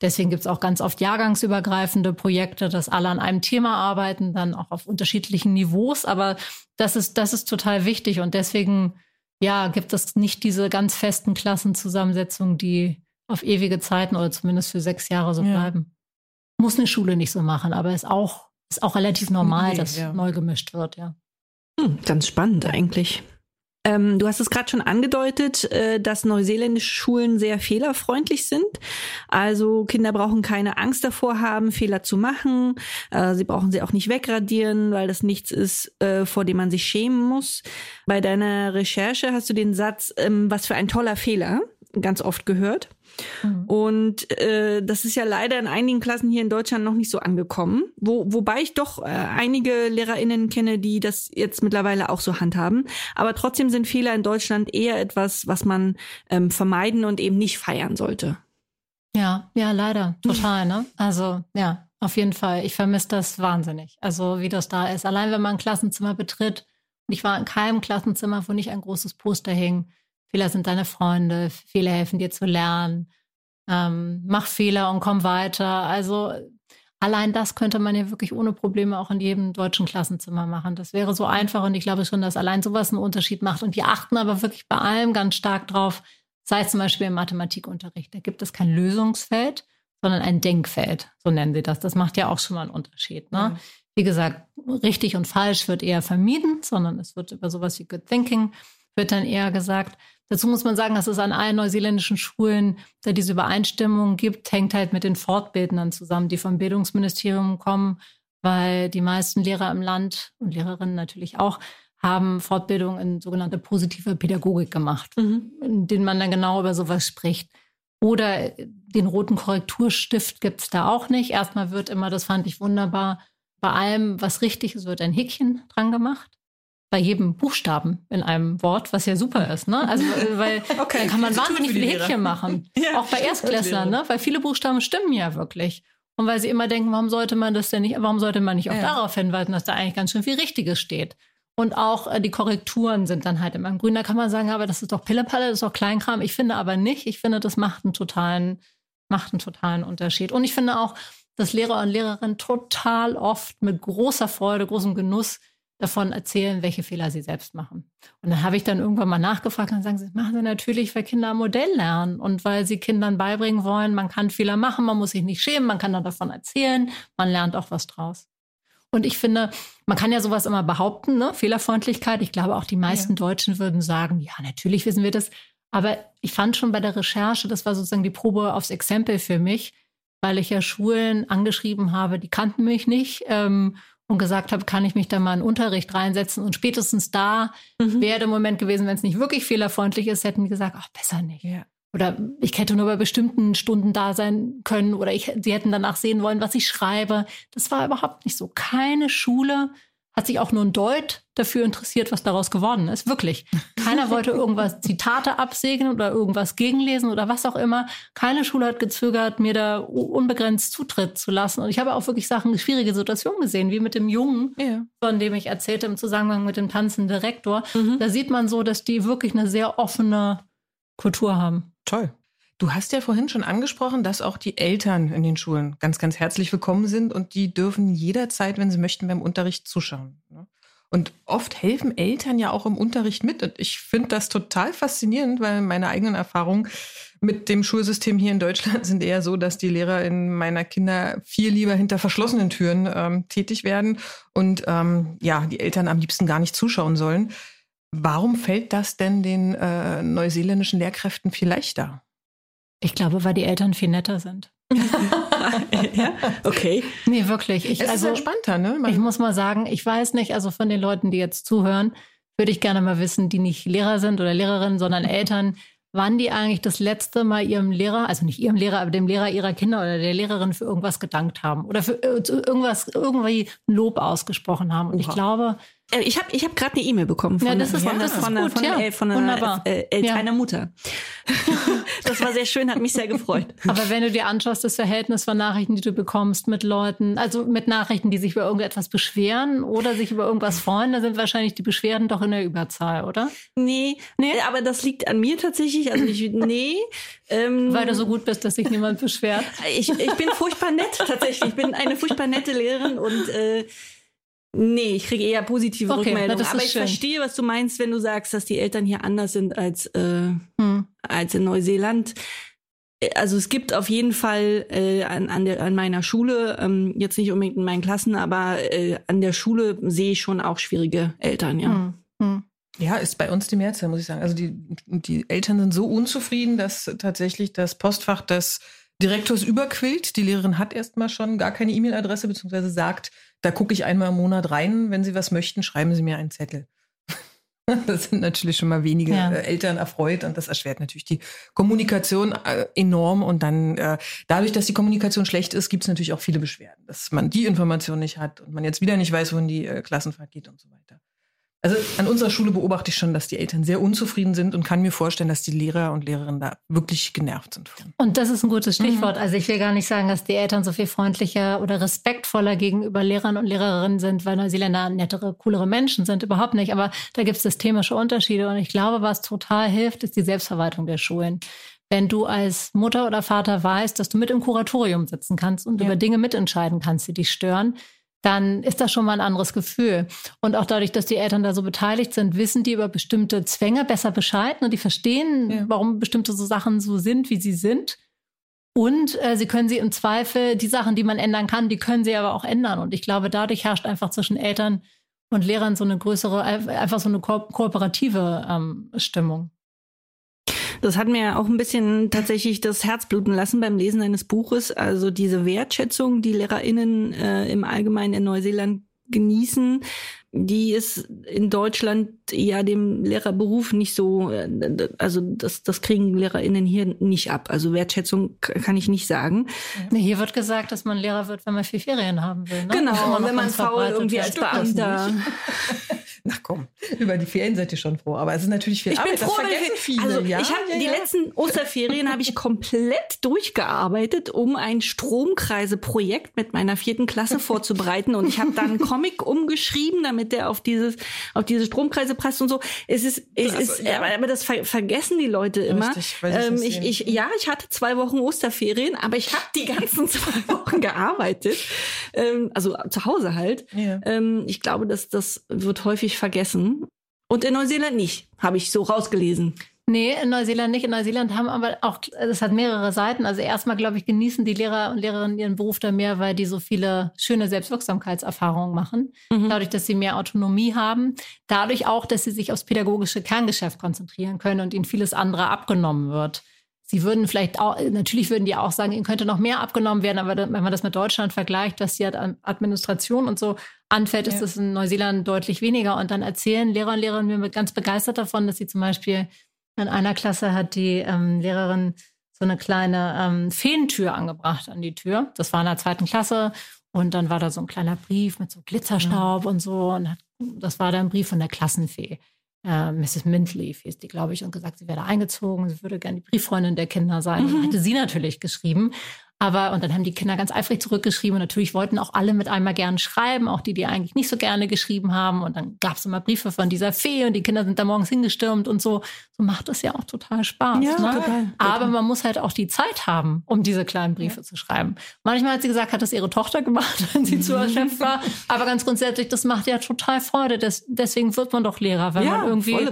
Deswegen gibt es auch ganz oft jahrgangsübergreifende Projekte, dass alle an einem Thema arbeiten, dann auch auf unterschiedlichen Niveaus. Aber das ist, das ist total wichtig und deswegen ja, gibt es nicht diese ganz festen Klassenzusammensetzungen, die auf ewige Zeiten oder zumindest für sechs Jahre so ja. bleiben. Muss eine Schule nicht so machen, aber ist auch ist auch relativ normal, nee, dass ja. neu gemischt wird, ja. Hm, ganz spannend eigentlich. Ähm, du hast es gerade schon angedeutet, äh, dass neuseeländische Schulen sehr fehlerfreundlich sind. Also Kinder brauchen keine Angst davor haben, Fehler zu machen. Äh, sie brauchen sie auch nicht wegradieren, weil das nichts ist, äh, vor dem man sich schämen muss. Bei deiner Recherche hast du den Satz, ähm, was für ein toller Fehler, ganz oft gehört. Mhm. Und äh, das ist ja leider in einigen Klassen hier in Deutschland noch nicht so angekommen. Wo, wobei ich doch äh, einige LehrerInnen kenne, die das jetzt mittlerweile auch so handhaben. Aber trotzdem sind Fehler in Deutschland eher etwas, was man ähm, vermeiden und eben nicht feiern sollte. Ja, ja, leider. Total, ne? Also, ja, auf jeden Fall. Ich vermisse das wahnsinnig. Also, wie das da ist. Allein wenn man ein Klassenzimmer betritt Und ich war in keinem Klassenzimmer, wo nicht ein großes Poster hing. Fehler sind deine Freunde, Fehler helfen dir zu lernen. Ähm, mach Fehler und komm weiter. Also allein das könnte man ja wirklich ohne Probleme auch in jedem deutschen Klassenzimmer machen. Das wäre so einfach und ich glaube schon, dass allein sowas einen Unterschied macht. Und die achten aber wirklich bei allem ganz stark drauf, sei es zum Beispiel im Mathematikunterricht. Da gibt es kein Lösungsfeld, sondern ein Denkfeld, so nennen sie das. Das macht ja auch schon mal einen Unterschied. Ne? Mhm. Wie gesagt, richtig und falsch wird eher vermieden, sondern es wird über sowas wie Good Thinking wird dann eher gesagt. Dazu muss man sagen, dass es an allen neuseeländischen Schulen, da diese Übereinstimmung gibt, hängt halt mit den Fortbildnern zusammen, die vom Bildungsministerium kommen, weil die meisten Lehrer im Land und Lehrerinnen natürlich auch haben Fortbildung in sogenannte positive Pädagogik gemacht, mhm. in denen man dann genau über sowas spricht. Oder den roten Korrekturstift gibt es da auch nicht. Erstmal wird immer, das fand ich wunderbar, bei allem, was richtig ist, wird ein Häkchen dran gemacht bei jedem Buchstaben in einem Wort, was ja super ist, ne? Also weil [LAUGHS] okay. da kann man wahnsinnig viele Häkchen machen. [LAUGHS] ja, auch bei Erstklässlern, ne? Weil viele Buchstaben stimmen ja wirklich. Und weil sie immer denken, warum sollte man das denn nicht, warum sollte man nicht auch ja. darauf hinweisen, dass da eigentlich ganz schön viel Richtiges steht. Und auch äh, die Korrekturen sind dann halt immer in grün. Da kann man sagen, aber das ist doch Pillepalle, das ist doch Kleinkram. Ich finde aber nicht. Ich finde, das macht einen totalen, macht einen totalen Unterschied. Und ich finde auch, dass Lehrer und Lehrerinnen total oft mit großer Freude, großem Genuss davon erzählen, welche Fehler sie selbst machen. Und dann habe ich dann irgendwann mal nachgefragt und sagen sie, machen sie natürlich, weil Kinder am Modell lernen und weil sie Kindern beibringen wollen, man kann Fehler machen, man muss sich nicht schämen, man kann dann davon erzählen, man lernt auch was draus. Und ich finde, man kann ja sowas immer behaupten, ne? Fehlerfreundlichkeit. Ich glaube, auch die meisten ja. Deutschen würden sagen, ja, natürlich wissen wir das. Aber ich fand schon bei der Recherche, das war sozusagen die Probe aufs Exempel für mich, weil ich ja Schulen angeschrieben habe, die kannten mich nicht ähm, und gesagt habe, kann ich mich da mal in Unterricht reinsetzen? Und spätestens da mhm. wäre der Moment gewesen, wenn es nicht wirklich fehlerfreundlich ist, hätten die gesagt, ach, besser nicht. Ja. Oder ich hätte nur bei bestimmten Stunden da sein können oder ich, sie hätten danach sehen wollen, was ich schreibe. Das war überhaupt nicht so. Keine Schule hat sich auch nur ein Deut dafür interessiert, was daraus geworden ist. Wirklich. Keiner wollte irgendwas [LAUGHS] Zitate absegnen oder irgendwas gegenlesen oder was auch immer. Keine Schule hat gezögert, mir da unbegrenzt Zutritt zu lassen. Und ich habe auch wirklich Sachen, schwierige Situationen gesehen, wie mit dem Jungen, ja. von dem ich erzählte im Zusammenhang mit dem tanzenden Direktor. Mhm. Da sieht man so, dass die wirklich eine sehr offene Kultur haben. Toll. Du hast ja vorhin schon angesprochen, dass auch die Eltern in den Schulen ganz, ganz herzlich willkommen sind und die dürfen jederzeit, wenn sie möchten, beim Unterricht zuschauen. Ne? Und oft helfen Eltern ja auch im Unterricht mit. Und ich finde das total faszinierend, weil meine eigenen Erfahrungen mit dem Schulsystem hier in Deutschland sind eher so, dass die Lehrer in meiner Kinder viel lieber hinter verschlossenen Türen ähm, tätig werden und ähm, ja, die Eltern am liebsten gar nicht zuschauen sollen. Warum fällt das denn den äh, neuseeländischen Lehrkräften viel leichter? Ich glaube, weil die Eltern viel netter sind. [LAUGHS] ja, okay. Nee, wirklich. Ich, es also, ist entspannter, ne? Man ich muss mal sagen, ich weiß nicht, also von den Leuten, die jetzt zuhören, würde ich gerne mal wissen, die nicht Lehrer sind oder Lehrerinnen, sondern [LAUGHS] Eltern, wann die eigentlich das letzte Mal ihrem Lehrer, also nicht ihrem Lehrer, aber dem Lehrer ihrer Kinder oder der Lehrerin für irgendwas gedankt haben oder für äh, irgendwas, irgendwie Lob ausgesprochen haben. Und Oha. ich glaube, ich habe ich hab gerade eine E-Mail bekommen von, ja, das ist, von, das von, gut, von, ja. von, einer, äh, äh, ja. einer Mutter. [LAUGHS] das war sehr schön, hat mich sehr gefreut. Aber wenn du dir anschaust, das Verhältnis von Nachrichten, die du bekommst mit Leuten, also mit Nachrichten, die sich über irgendetwas beschweren oder sich über irgendwas freuen, da sind wahrscheinlich die Beschwerden doch in der Überzahl, oder? Nee, nee, aber das liegt an mir tatsächlich. Also ich, [LAUGHS] nee. Ähm, Weil du so gut bist, dass sich niemand beschwert. Ich, ich bin furchtbar nett tatsächlich. Ich bin eine furchtbar nette Lehrerin und äh, Nee, ich kriege eher positive okay, Rückmeldungen. Aber ich schön. verstehe, was du meinst, wenn du sagst, dass die Eltern hier anders sind als, äh, hm. als in Neuseeland. Äh, also es gibt auf jeden Fall äh, an, an, der, an meiner Schule, ähm, jetzt nicht unbedingt in meinen Klassen, aber äh, an der Schule sehe ich schon auch schwierige Eltern, ja. Hm. Hm. Ja, ist bei uns die Mehrzahl, muss ich sagen. Also die, die Eltern sind so unzufrieden, dass tatsächlich das Postfach des Direktors überquillt. Die Lehrerin hat erstmal schon gar keine E-Mail-Adresse, beziehungsweise sagt, da gucke ich einmal im Monat rein. Wenn Sie was möchten, schreiben Sie mir einen Zettel. [LAUGHS] Das sind natürlich schon mal wenige ja. Äh, Eltern erfreut und das erschwert natürlich die Kommunikation äh, enorm. Und dann äh, dadurch, dass die Kommunikation schlecht ist, gibt es natürlich auch viele Beschwerden, dass man die Information nicht hat und man jetzt wieder nicht weiß, wohin die Klassenfahrt geht und so weiter. Also an unserer Schule beobachte ich schon, dass die Eltern sehr unzufrieden sind und kann mir vorstellen, dass die Lehrer und Lehrerinnen da wirklich genervt sind. Von. Und das ist ein gutes Stichwort. Mhm. Also ich will gar nicht sagen, dass die Eltern so viel freundlicher oder respektvoller gegenüber Lehrern und Lehrerinnen sind, weil Neuseeländer nettere, coolere Menschen sind. Überhaupt nicht. Aber da gibt es systemische Unterschiede. Und ich glaube, was total hilft, ist die Selbstverwaltung der Schulen wenn du als Mutter oder Vater weißt, dass du mit im Kuratorium sitzen kannst und ja. über Dinge mitentscheiden kannst, die dich stören, dann ist das schon mal ein anderes Gefühl. Und auch dadurch, dass die Eltern da so beteiligt sind, wissen die über bestimmte Zwänge besser Bescheid und die verstehen, ja. warum bestimmte so Sachen so sind, wie sie sind. Und äh, sie können sie im Zweifel, die Sachen, die man ändern kann, die können sie aber auch ändern. Und ich glaube, dadurch herrscht einfach zwischen Eltern und Lehrern so eine größere, einfach so eine ko kooperative ähm, Stimmung. Das hat mir auch ein bisschen tatsächlich das Herz bluten lassen beim Lesen eines Buches. Also diese Wertschätzung, die LehrerInnen äh, im Allgemeinen in Neuseeland genießen, die ist in Deutschland ja dem Lehrerberuf nicht so, äh, also das, das kriegen LehrerInnen hier nicht ab. Also Wertschätzung kann ich nicht sagen. Nee, hier wird gesagt, dass man Lehrer wird, wenn man viel Ferien haben will. Ne? Genau, wenn man faul irgendwie als Beamter. [LAUGHS] Na komm, über die Ferien seid ihr schon froh. Aber es ist natürlich viel ich Arbeit. Bin froh, das vergessen viele. Also ja, ich habe ja, die ja. letzten Osterferien habe ich komplett durchgearbeitet, um ein Stromkreise-Projekt mit meiner vierten Klasse vorzubereiten. Und ich habe dann einen Comic [LAUGHS] umgeschrieben, damit der auf dieses, auf diese Stromkreise passt und so. Es ist, es also, ist, aber das ver vergessen die Leute immer. Richtig, ähm, ich, ich, ja, ich hatte zwei Wochen Osterferien, aber ich habe die ganzen [LAUGHS] zwei Wochen gearbeitet. Ähm, also zu Hause halt. Ähm, ich glaube, dass das wird häufig vergessen. Und in Neuseeland nicht, habe ich so rausgelesen. Nee, in Neuseeland nicht. In Neuseeland haben aber auch, das hat mehrere Seiten. Also erstmal, glaube ich, genießen die Lehrer und Lehrerinnen ihren Beruf da mehr, weil die so viele schöne Selbstwirksamkeitserfahrungen machen. Mhm. Dadurch, dass sie mehr Autonomie haben. Dadurch auch, dass sie sich aufs pädagogische Kerngeschäft konzentrieren können und ihnen vieles andere abgenommen wird. Sie würden vielleicht auch, natürlich würden die auch sagen, ihnen könnte noch mehr abgenommen werden, aber wenn man das mit Deutschland vergleicht, was die Administration und so anfällt, ja. ist das in Neuseeland deutlich weniger. Und dann erzählen Lehrer und Lehrerinnen mir ganz begeistert davon, dass sie zum Beispiel in einer Klasse hat die ähm, Lehrerin so eine kleine ähm, Feentür angebracht an die Tür. Das war in der zweiten Klasse. Und dann war da so ein kleiner Brief mit so Glitzerstaub ja. und so. Und das war dann ein Brief von der Klassenfee äh, Mrs. Mindleaf hieß die, glaube ich, und gesagt, sie wäre eingezogen, sie würde gerne die Brieffreundin der Kinder sein. Mhm. Hatte sie natürlich geschrieben. Aber, und dann haben die Kinder ganz eifrig zurückgeschrieben und natürlich wollten auch alle mit einmal gern schreiben, auch die, die eigentlich nicht so gerne geschrieben haben. Und dann gab es immer Briefe von dieser Fee und die Kinder sind da morgens hingestürmt und so. So macht es ja auch total Spaß. Ja, ne? total, Aber man muss halt auch die Zeit haben, um diese kleinen Briefe ja. zu schreiben. Manchmal hat sie gesagt, hat das ihre Tochter gemacht, [LAUGHS] wenn sie zu erschöpft [LAUGHS] war. Aber ganz grundsätzlich, das macht ja total Freude. Das, deswegen wird man doch Lehrer, wenn ja, man irgendwie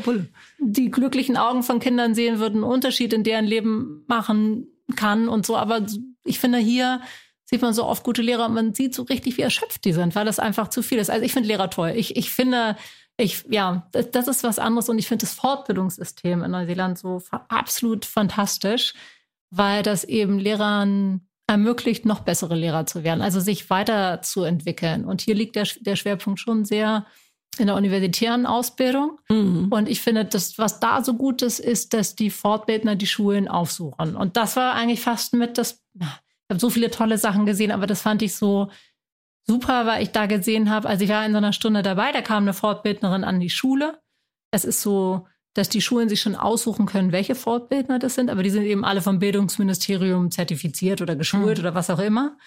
die glücklichen Augen von Kindern sehen wird, einen Unterschied in deren Leben machen kann und so. Aber ich finde, hier sieht man so oft gute Lehrer und man sieht so richtig, wie erschöpft die sind, weil das einfach zu viel ist. Also ich finde Lehrer toll. Ich, ich finde, ich, ja, das ist was anderes und ich finde das Fortbildungssystem in Neuseeland so absolut fantastisch, weil das eben Lehrern ermöglicht, noch bessere Lehrer zu werden, also sich weiterzuentwickeln. Und hier liegt der, der Schwerpunkt schon sehr in der universitären Ausbildung. Mhm. Und ich finde, das, was da so gut ist, ist, dass die Fortbildner die Schulen aufsuchen. Und das war eigentlich fast mit das, ich habe so viele tolle Sachen gesehen, aber das fand ich so super, weil ich da gesehen habe, also ich war in so einer Stunde dabei, da kam eine Fortbildnerin an die Schule. Es ist so, dass die Schulen sich schon aussuchen können, welche Fortbildner das sind, aber die sind eben alle vom Bildungsministerium zertifiziert oder geschult mhm. oder was auch immer.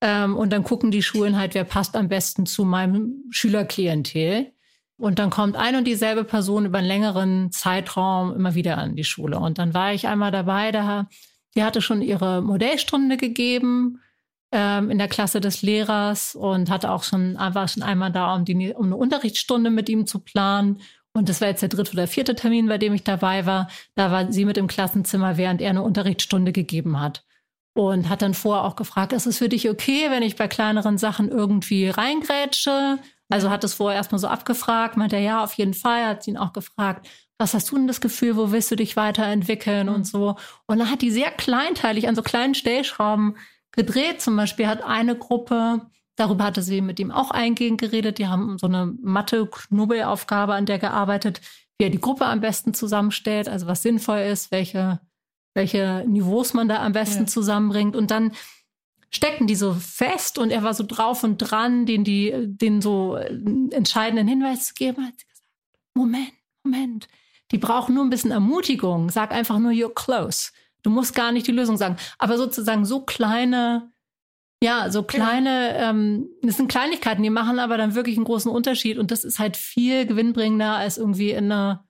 Ähm, und dann gucken die Schulen halt, wer passt am besten zu meinem Schülerklientel. Und dann kommt ein und dieselbe Person über einen längeren Zeitraum immer wieder an die Schule. Und dann war ich einmal dabei, da, die hatte schon ihre Modellstunde gegeben ähm, in der Klasse des Lehrers und hatte auch schon, war schon einmal da, um, die, um eine Unterrichtsstunde mit ihm zu planen. Und das war jetzt der dritte oder vierte Termin, bei dem ich dabei war. Da war sie mit im Klassenzimmer, während er eine Unterrichtsstunde gegeben hat und hat dann vorher auch gefragt, ist es für dich okay, wenn ich bei kleineren Sachen irgendwie reingrätsche? Also hat es vorher erstmal so abgefragt, meinte er, ja, auf jeden Fall, hat sie ihn auch gefragt, was hast du denn das Gefühl, wo willst du dich weiterentwickeln mhm. und so. Und dann hat die sehr kleinteilig an so kleinen Stellschrauben gedreht. Zum Beispiel hat eine Gruppe, darüber hatte sie mit ihm auch eingehend geredet, die haben so eine Mathe-Knubbelaufgabe an der gearbeitet, wie er die Gruppe am besten zusammenstellt, also was sinnvoll ist, welche welche Niveaus man da am besten ja. zusammenbringt. Und dann steckten die so fest und er war so drauf und dran, den die, den so entscheidenden Hinweis zu geben. Hat sie gesagt, Moment, Moment. Die brauchen nur ein bisschen Ermutigung. Sag einfach nur, you're close. Du musst gar nicht die Lösung sagen. Aber sozusagen so kleine, ja, so kleine, ja. ähm, das sind Kleinigkeiten, die machen aber dann wirklich einen großen Unterschied. Und das ist halt viel gewinnbringender als irgendwie in einer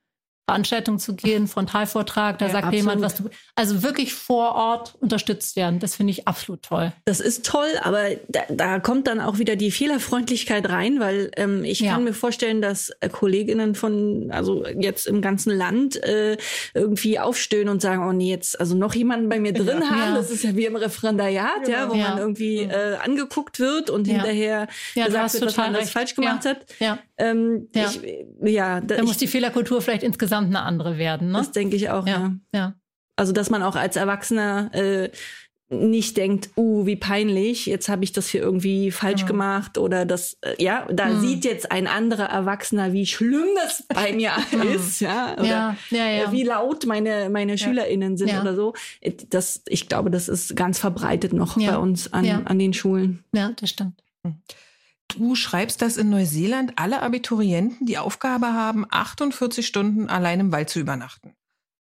Veranstaltung zu gehen, Frontalvortrag, da ja, sagt absolut. jemand, was du. Also wirklich vor Ort unterstützt werden. Das finde ich absolut toll. Das ist toll, aber da, da kommt dann auch wieder die Fehlerfreundlichkeit rein, weil ähm, ich ja. kann mir vorstellen, dass äh, Kolleginnen von, also jetzt im ganzen Land äh, irgendwie aufstöhnen und sagen, oh nee, jetzt also noch jemanden bei mir drin ja. haben. Das ist ja wie im Referendariat, genau. ja, wo man irgendwie äh, angeguckt wird und hinterher gesagt wird, was man alles falsch gemacht hat. Ja. Ähm, ja. Ich, ja da, da muss die Fehlerkultur vielleicht insgesamt eine andere werden. Ne? Das denke ich auch, ja. ja. ja. Also, dass man auch als Erwachsener äh, nicht denkt, uh, wie peinlich, jetzt habe ich das hier irgendwie falsch genau. gemacht oder das, äh, ja, da mhm. sieht jetzt ein anderer Erwachsener, wie schlimm das bei mir [LAUGHS] ist, ja, oder ja, ja, ja. Äh, wie laut meine, meine SchülerInnen sind oder so. Äh, das, ich glaube, das ist ganz verbreitet noch bei uns an, an den Schulen. Ja, das stimmt. Du schreibst, dass in Neuseeland alle Abiturienten die Aufgabe haben, 48 Stunden allein im Wald zu übernachten.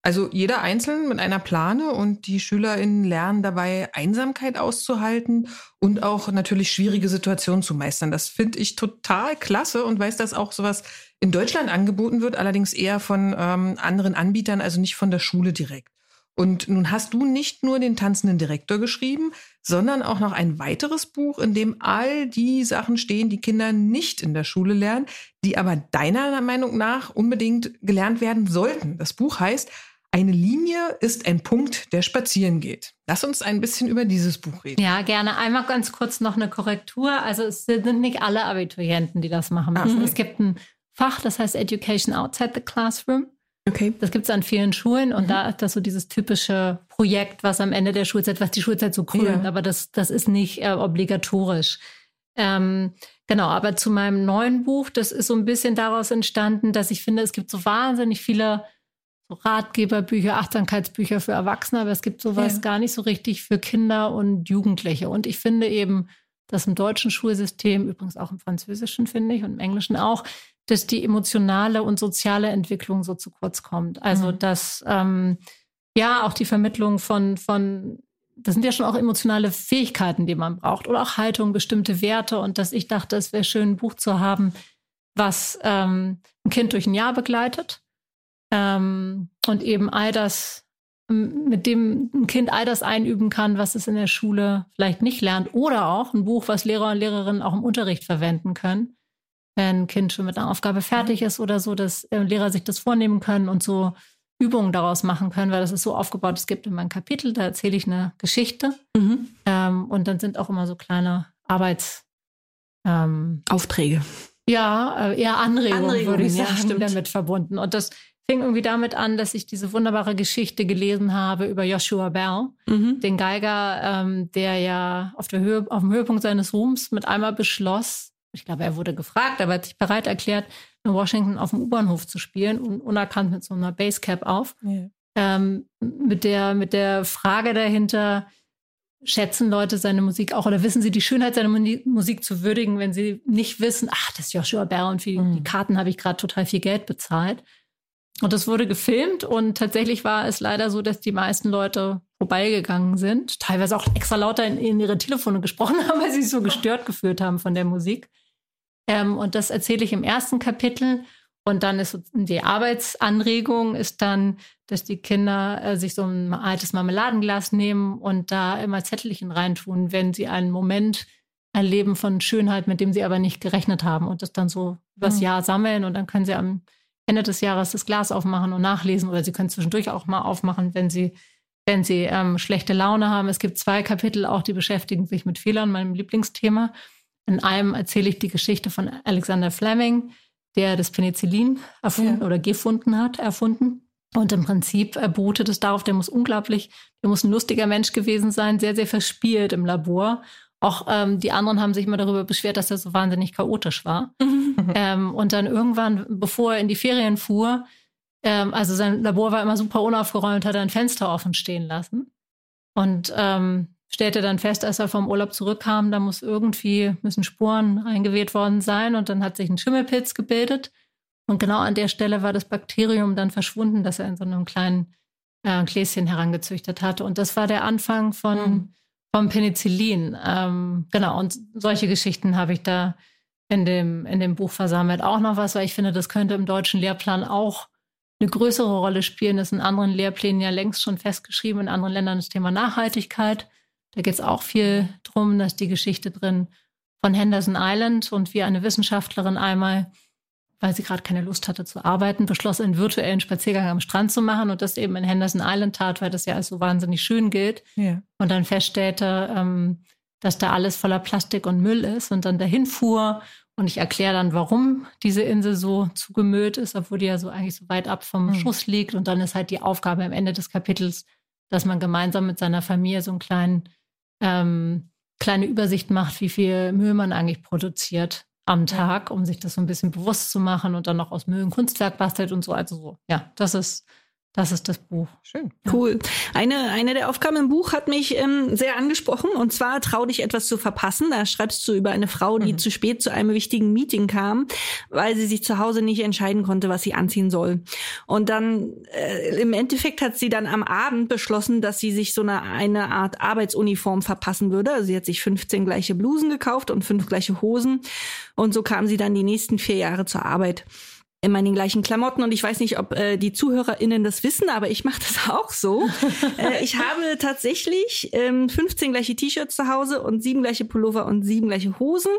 Also jeder einzeln mit einer Plane und die SchülerInnen lernen dabei, Einsamkeit auszuhalten und auch natürlich schwierige Situationen zu meistern. Das finde ich total klasse und weiß, dass auch sowas in Deutschland angeboten wird, allerdings eher von ähm, anderen Anbietern, also nicht von der Schule direkt. Und nun hast du nicht nur den tanzenden Direktor geschrieben, sondern auch noch ein weiteres Buch, in dem all die Sachen stehen, die Kinder nicht in der Schule lernen, die aber deiner Meinung nach unbedingt gelernt werden sollten. Das Buch heißt eine Linie ist ein Punkt, der spazieren geht. Lass uns ein bisschen über dieses Buch reden. Ja, gerne. Einmal ganz kurz noch eine Korrektur. Also es sind nicht alle Abiturienten, die das machen müssen. Mhm. Es gibt ein Fach, das heißt Education Outside the Classroom. Okay. Das gibt es an vielen Schulen und mhm. da ist das so dieses typische Projekt, was am Ende der Schulzeit, was die Schulzeit so krönt, ja. aber das, das ist nicht äh, obligatorisch. Ähm, genau, aber zu meinem neuen Buch, das ist so ein bisschen daraus entstanden, dass ich finde, es gibt so wahnsinnig viele so Ratgeberbücher, Achtsamkeitsbücher für Erwachsene, aber es gibt sowas ja. gar nicht so richtig für Kinder und Jugendliche. Und ich finde eben, dass im deutschen Schulsystem, übrigens auch im Französischen, finde ich, und im Englischen auch, dass die emotionale und soziale Entwicklung so zu kurz kommt. Also mhm. dass ähm, ja auch die Vermittlung von, von, das sind ja schon auch emotionale Fähigkeiten, die man braucht, oder auch Haltung, bestimmte Werte. Und dass ich dachte, es wäre schön, ein Buch zu haben, was ähm, ein Kind durch ein Jahr begleitet ähm, und eben all das mit dem ein Kind all das einüben kann, was es in der Schule vielleicht nicht lernt. Oder auch ein Buch, was Lehrer und Lehrerinnen auch im Unterricht verwenden können wenn ein Kind schon mit einer Aufgabe fertig ist oder so, dass äh, Lehrer sich das vornehmen können und so Übungen daraus machen können, weil das ist so aufgebaut. Es gibt immer ein Kapitel, da erzähle ich eine Geschichte mhm. ähm, und dann sind auch immer so kleine Arbeits ähm, Aufträge. Ja, äh, eher Anregungen, Anregungen würde ich sagen, ja, damit verbunden. Und das fing irgendwie damit an, dass ich diese wunderbare Geschichte gelesen habe über Joshua Bell, mhm. den Geiger, ähm, der ja auf, der Höhe, auf dem Höhepunkt seines Ruhms mit einmal beschloss, ich glaube, er wurde gefragt, aber hat sich bereit erklärt, in Washington auf dem U-Bahnhof zu spielen und unerkannt mit so einer Basecap auf. Ja. Ähm, mit, der, mit der Frage dahinter, schätzen Leute seine Musik auch oder wissen sie die Schönheit seiner Musik zu würdigen, wenn sie nicht wissen, ach, das ist Joshua Bell und für mhm. die Karten habe ich gerade total viel Geld bezahlt. Und das wurde gefilmt und tatsächlich war es leider so, dass die meisten Leute vorbeigegangen sind, teilweise auch extra lauter in, in ihre Telefone gesprochen [LAUGHS] haben, weil sie sich so gestört gefühlt haben von der Musik. Ähm, und das erzähle ich im ersten Kapitel. Und dann ist die Arbeitsanregung ist dann, dass die Kinder äh, sich so ein altes Marmeladenglas nehmen und da immer Zettelchen reintun, wenn sie einen Moment erleben von Schönheit, mit dem sie aber nicht gerechnet haben und das dann so übers mhm. Jahr sammeln und dann können sie am Ende des Jahres das Glas aufmachen und nachlesen oder sie können zwischendurch auch mal aufmachen, wenn sie wenn sie ähm, schlechte Laune haben. Es gibt zwei Kapitel auch, die beschäftigen sich mit Fehlern, meinem Lieblingsthema. In einem erzähle ich die Geschichte von Alexander Fleming, der das Penicillin erfunden ja. oder gefunden hat, erfunden. Und im Prinzip bootet es darauf, der muss unglaublich, der muss ein lustiger Mensch gewesen sein, sehr, sehr verspielt im Labor. Auch ähm, die anderen haben sich immer darüber beschwert, dass er so wahnsinnig chaotisch war. [LAUGHS] ähm, und dann irgendwann, bevor er in die Ferien fuhr, ähm, also sein Labor war immer super unaufgeräumt, hat er ein Fenster offen stehen lassen. Und ähm, stellte dann fest, als er vom Urlaub zurückkam, da muss irgendwie, müssen Spuren reingeweht worden sein und dann hat sich ein Schimmelpilz gebildet. Und genau an der Stelle war das Bakterium dann verschwunden, das er in so einem kleinen äh, Gläschen herangezüchtet hatte. Und das war der Anfang von, mhm. vom Penicillin. Ähm, genau, und solche Geschichten habe ich da in dem, in dem Buch versammelt. Auch noch was, weil ich finde, das könnte im deutschen Lehrplan auch eine größere Rolle spielen. Das ist in anderen Lehrplänen ja längst schon festgeschrieben, in anderen Ländern das Thema Nachhaltigkeit. Da geht es auch viel drum, dass die Geschichte drin von Henderson Island und wie eine Wissenschaftlerin einmal weil sie gerade keine Lust hatte zu arbeiten, beschloss, einen virtuellen Spaziergang am Strand zu machen und das eben in Henderson Island tat, weil das ja als so wahnsinnig schön gilt. Ja. Und dann feststellte, ähm, dass da alles voller Plastik und Müll ist und dann dahin fuhr. Und ich erkläre dann, warum diese Insel so zugemüllt ist, obwohl die ja so eigentlich so weit ab vom mhm. Schuss liegt. Und dann ist halt die Aufgabe am Ende des Kapitels, dass man gemeinsam mit seiner Familie so einen kleinen, ähm, kleine Übersicht macht, wie viel Müll man eigentlich produziert am Tag, um sich das so ein bisschen bewusst zu machen und dann noch aus Müll ein Kunstwerk bastelt und so. Also so, ja, das ist das ist das Buch. Schön. Cool. Eine, eine der Aufgaben im Buch hat mich ähm, sehr angesprochen und zwar trau dich etwas zu verpassen. Da schreibst du über eine Frau, die mhm. zu spät zu einem wichtigen Meeting kam, weil sie sich zu Hause nicht entscheiden konnte, was sie anziehen soll. Und dann äh, im Endeffekt hat sie dann am Abend beschlossen, dass sie sich so eine, eine Art Arbeitsuniform verpassen würde. Also sie hat sich 15 gleiche Blusen gekauft und fünf gleiche Hosen. Und so kam sie dann die nächsten vier Jahre zur Arbeit immer in den gleichen Klamotten und ich weiß nicht, ob äh, die ZuhörerInnen das wissen, aber ich mache das [LAUGHS] auch so. äh, ich habe tatsächlich ähm, 15 gleiche T-Shirts zu Hause und sieben gleiche Pullover und sieben gleiche Hosen,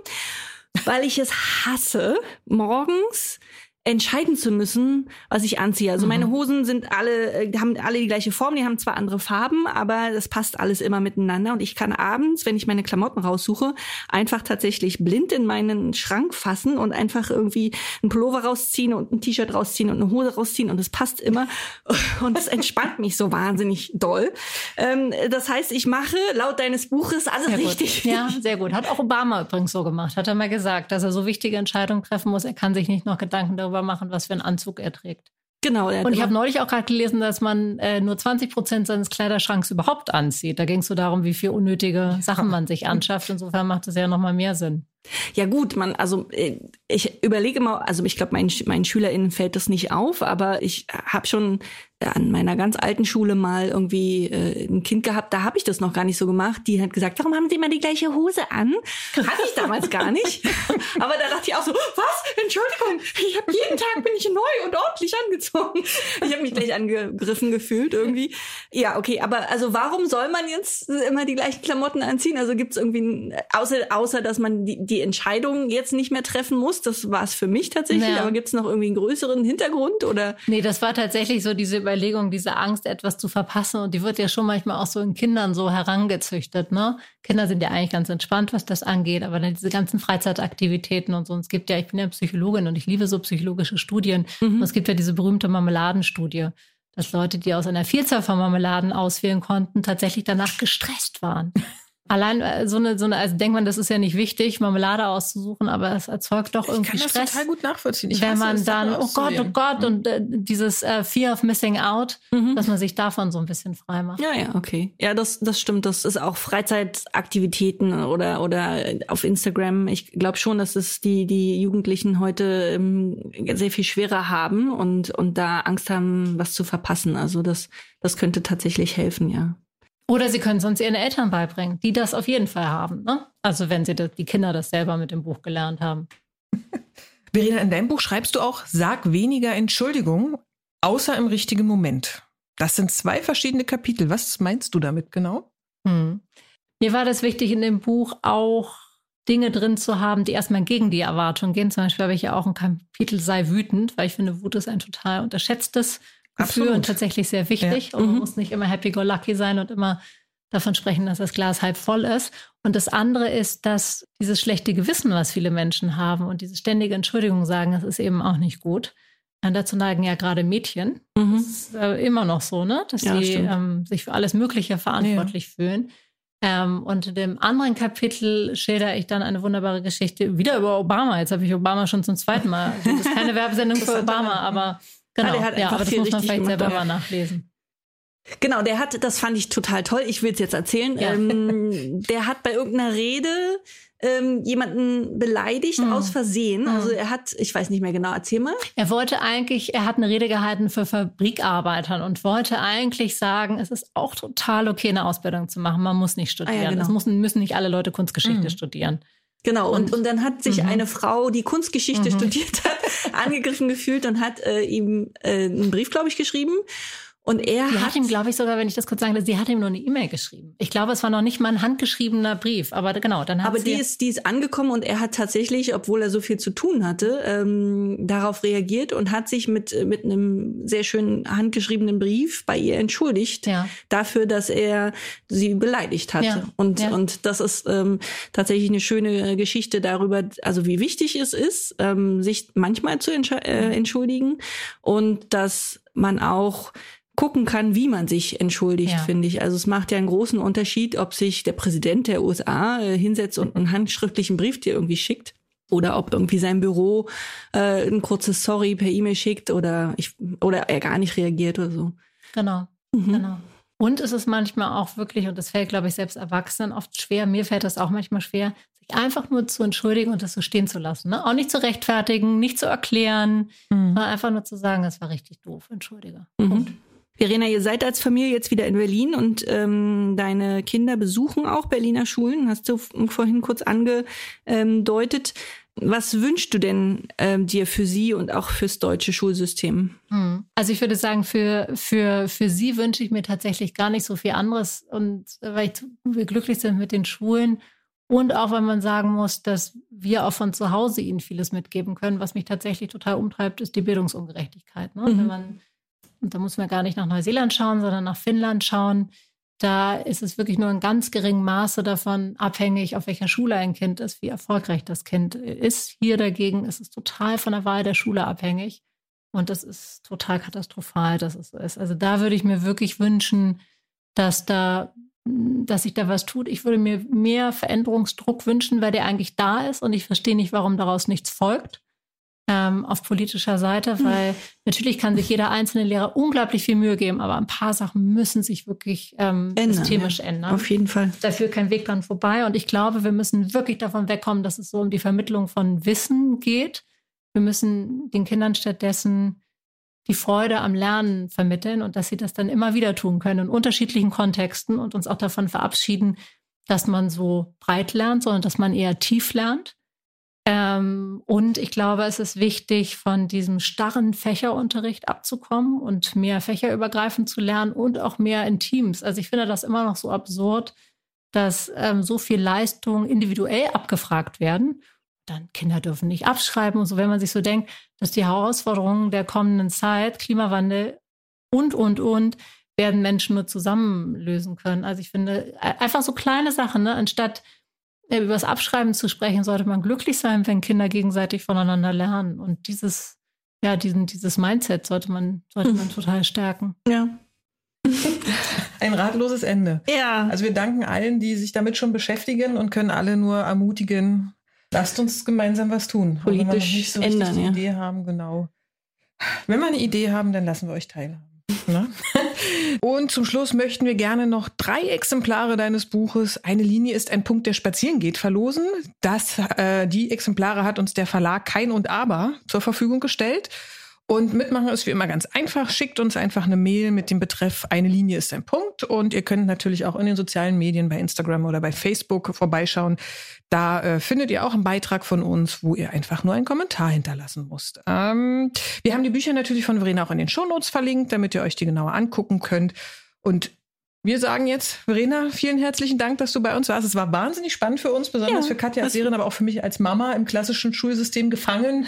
weil ich es hasse, morgens entscheiden zu müssen, was ich anziehe. Also meine mhm. Hosen sind alle, äh, haben alle die gleiche Form, die haben zwar andere Farben, aber das passt alles immer miteinander. Und ich kann abends, wenn ich meine Klamotten raussuche, einfach tatsächlich blind in meinen Schrank fassen und einfach irgendwie ein Pullover rausziehen und ein T-Shirt rausziehen und eine Hose rausziehen und es passt immer. [LAUGHS] Und es entspannt mich so wahnsinnig doll. Ähm, das heißt, ich mache laut deines Buches alles sehr richtig. Gut. Ja, sehr gut. Hat auch Obama übrigens so gemacht. Hat er mal gesagt, dass er so wichtige Entscheidungen treffen muss. Er kann sich nicht noch Gedanken darüber darüber machen, was für einen Anzug er trägt. Genau. Und ich habe neulich auch gerade gelesen, dass man äh, nur 20 Prozent seines Kleiderschranks überhaupt anzieht. Da ging es so darum, wie viel unnötige Sachen man sich anschafft. Insofern macht es ja noch mal mehr Sinn. Ja gut, man, also äh, ich überlege mal, also ich glaube, meinen, meinen SchülerInnen fällt das nicht auf, aber ich habe schon an meiner ganz alten Schule mal irgendwie äh, ein Kind gehabt, da habe ich das noch gar nicht so gemacht. Die hat gesagt, warum haben Sie immer die gleiche Hose an? Hatte ich damals gar nicht. [LAUGHS] Aber da dachte ich auch so, was? Entschuldigung, ich habe jeden Tag bin ich neu und ordentlich angezogen. Ich habe mich gleich angegriffen gefühlt irgendwie. Ja, okay, aber also warum soll man jetzt immer die gleichen Klamotten anziehen? Also gibt es irgendwie, außer, außer dass man die, die Entscheidung jetzt nicht mehr treffen muss, das war es für mich tatsächlich, ja. aber gibt es noch irgendwie einen größeren Hintergrund? oder? Nee, das war tatsächlich so diese Überlegung, diese Angst, etwas zu verpassen. Und die wird ja schon manchmal auch so in Kindern so herangezüchtet. Ne? Kinder sind ja eigentlich ganz entspannt, was das angeht, aber dann diese ganzen Freizeitaktivitäten und so. Und es gibt ja, ich bin ja Psychologin und ich liebe so psychologische Studien. Mhm. Und es gibt ja diese berühmte Marmeladenstudie dass Leute, die aus einer Vielzahl von Marmeladen auswählen konnten, tatsächlich danach gestresst waren. Allein äh, so eine, so eine, also denkt man, das ist ja nicht wichtig, Marmelade auszusuchen, aber es erzeugt doch irgendwie Stress. Ich kann das total gut nachvollziehen. Ich wenn man dann, oh Gott, oh Gott, mhm. und äh, dieses äh, Fear of Missing Out, mhm. dass man sich davon so ein bisschen frei macht. Ja, ja, okay. Ja, das, das stimmt. Das ist auch Freizeitaktivitäten oder, oder auf Instagram. Ich glaube schon, dass es die, die Jugendlichen heute ähm, sehr viel schwerer haben und, und da Angst haben, was zu verpassen. Also das, das könnte tatsächlich helfen, ja. Oder sie können es uns ihren Eltern beibringen, die das auf jeden Fall haben. Ne? Also wenn sie das, die Kinder das selber mit dem Buch gelernt haben. [LAUGHS] Verena, in deinem Buch schreibst du auch, sag weniger Entschuldigung, außer im richtigen Moment. Das sind zwei verschiedene Kapitel. Was meinst du damit genau? Hm. Mir war das wichtig, in dem Buch auch Dinge drin zu haben, die erstmal gegen die Erwartung gehen. Zum Beispiel habe ich ja auch ein Kapitel Sei wütend, weil ich finde, Wut ist ein total unterschätztes Gefühl und tatsächlich sehr wichtig. Ja. Und man mhm. muss nicht immer happy-go-lucky sein und immer davon sprechen, dass das Glas halb voll ist. Und das andere ist, dass dieses schlechte Gewissen, was viele Menschen haben und diese ständige Entschuldigung sagen, das ist eben auch nicht gut. Und dazu neigen ja gerade Mädchen. Mhm. Das ist äh, immer noch so, ne? dass ja, sie ähm, sich für alles Mögliche verantwortlich ja. fühlen. Ähm, und in dem anderen Kapitel schilder ich dann eine wunderbare Geschichte wieder über Obama. Jetzt habe ich Obama schon zum zweiten Mal. Das ist keine [LAUGHS] Werbesendung für Obama, aber Genau, ja, aber das muss man vielleicht selber mal nachlesen. Genau, der hat, das fand ich total toll. Ich will es jetzt erzählen. Ja. Ähm, [LAUGHS] der hat bei irgendeiner Rede ähm, jemanden beleidigt Mhm. aus Versehen. Also er hat, ich weiß nicht mehr genau, erzähl mal. Er wollte eigentlich, er hat eine Rede gehalten für Fabrikarbeitern und wollte eigentlich sagen, es ist auch total okay, eine Ausbildung zu machen. Man muss nicht studieren. genau. Es müssen, müssen nicht alle Leute Kunstgeschichte Mhm. studieren. Genau, und, und dann hat sich Mhm. eine Frau, die Kunstgeschichte studiert hat, [LAUGHS] angegriffen gefühlt und hat äh, ihm äh, einen Brief, glaube ich, geschrieben. Und er Sie hat, hat ihm, glaube ich, sogar, wenn ich das kurz sagen darf, sie hat ihm nur eine E-Mail geschrieben. Ich glaube, es war noch nicht mal ein handgeschriebener Brief, aber genau, dann hat aber sie. die ist, die ist angekommen und er hat tatsächlich, obwohl er so viel zu tun hatte, ähm, darauf reagiert und hat sich mit, äh, mit einem sehr schönen handgeschriebenen Brief bei ihr entschuldigt ja. dafür, dass er sie beleidigt hatte. Ja, Und, ja. und das ist ähm, tatsächlich eine schöne Geschichte darüber, also wie wichtig es ist, ähm, sich manchmal zu äh, Mhm. entschuldigen und dass man auch gucken kann, wie man sich entschuldigt, Ja. finde ich. Also es macht ja einen großen Unterschied, ob sich der Präsident der USA äh, hinsetzt und einen handschriftlichen Brief dir irgendwie schickt oder ob irgendwie sein Büro äh, ein kurzes Sorry per E-Mail schickt oder ich oder er gar nicht reagiert oder so. Genau, Mhm. genau. Und es ist manchmal auch wirklich, und das fällt, glaube ich, selbst Erwachsenen oft schwer, mir fällt das auch manchmal schwer, sich einfach nur zu entschuldigen und das so stehen zu lassen. Ne? Auch nicht zu rechtfertigen, nicht zu erklären, sondern einfach nur zu sagen, das war richtig doof, entschuldige. Mhm. Punkt. Verena, ihr seid als Familie jetzt wieder in Berlin und ähm, deine Kinder besuchen auch Berliner Schulen, hast du vorhin kurz angedeutet. Was wünschst du denn ähm, dir für sie und auch fürs deutsche Schulsystem? Hm. Also ich würde sagen, für, für, für sie wünsche ich mir tatsächlich gar nicht so viel anderes. Und weil ich, wir glücklich sind mit den Schulen und auch, weil man sagen muss, dass wir auch von zu Hause ihnen vieles mitgeben können. Was mich tatsächlich total umtreibt, ist die Bildungsungerechtigkeit. Ne? Mhm. Wenn man, und da muss man gar nicht nach Neuseeland schauen, sondern nach Finnland schauen. Da ist es wirklich nur in ganz geringem Maße davon abhängig, auf welcher Schule ein Kind ist, wie erfolgreich das Kind ist. Hier dagegen ist es total von der Wahl der Schule abhängig. Und das ist total katastrophal, dass es so ist. Also da würde ich mir wirklich wünschen, dass da, dass sich da was tut. Ich würde mir mehr Veränderungsdruck wünschen, weil der eigentlich da ist und ich verstehe nicht, warum daraus nichts folgt. Ähm, auf politischer Seite, weil natürlich kann sich jeder einzelne Lehrer unglaublich viel Mühe geben, aber ein paar Sachen müssen sich wirklich ähm, Ändern, systemisch ja. ändern Auf jeden Fall. dafür kein Weg dran vorbei. Und ich glaube, wir müssen wirklich davon wegkommen, dass es so um die Vermittlung von Wissen geht. Wir müssen den Kindern stattdessen die Freude am Lernen vermitteln und dass sie das dann immer wieder tun können in unterschiedlichen Kontexten und uns auch davon verabschieden, dass man so breit lernt, sondern dass man eher tief lernt. Ähm, und ich glaube, es ist wichtig, von diesem starren Fächerunterricht abzukommen und mehr fächerübergreifend zu lernen und auch mehr in Teams. Also ich finde das immer noch so absurd, dass ähm, so viel Leistung individuell abgefragt werden. Dann Kinder dürfen nicht abschreiben und so, wenn man sich so denkt, dass die Herausforderungen der kommenden Zeit, Klimawandel und, und, und, werden Menschen nur zusammen lösen können. Also ich finde, äh, einfach so kleine Sachen, ne? anstatt über das Abschreiben zu sprechen, sollte man glücklich sein, wenn Kinder gegenseitig voneinander lernen. Und dieses, ja, diesen, dieses Mindset sollte man, sollte man total stärken. Ja. [LAUGHS] Ein ratloses Ende. Ja. Also wir danken allen, die sich damit schon beschäftigen und können alle nur ermutigen, lasst uns gemeinsam was tun. Auch wenn wir noch Politisch nicht so richtig ändern, die ja. Idee haben, genau. Wenn wir eine Idee haben, dann lassen wir euch teilhaben. Ne? [LAUGHS] Und zum Schluss möchten wir gerne noch drei Exemplare deines Buches Eine Linie ist ein Punkt, der spazieren geht, verlosen. Das, äh, die Exemplare hat uns der Verlag Kein und Aber zur Verfügung gestellt. Und mitmachen ist wie immer ganz einfach. Schickt uns einfach eine Mail mit dem Betreff Eine Linie ist ein Punkt. Und ihr könnt natürlich auch in den sozialen Medien bei Instagram oder bei Facebook vorbeischauen. Da äh, findet ihr auch einen Beitrag von uns, wo ihr einfach nur einen Kommentar hinterlassen müsst. Ähm, wir haben die Bücher natürlich von Verena auch in den Shownotes verlinkt, damit ihr euch die genauer angucken könnt. Und wir sagen jetzt, Verena, vielen herzlichen Dank, dass du bei uns warst. Es war wahnsinnig spannend für uns, besonders Ja, für Katja als Lehrerin, aber auch für mich als Mama im klassischen Schulsystem gefangen.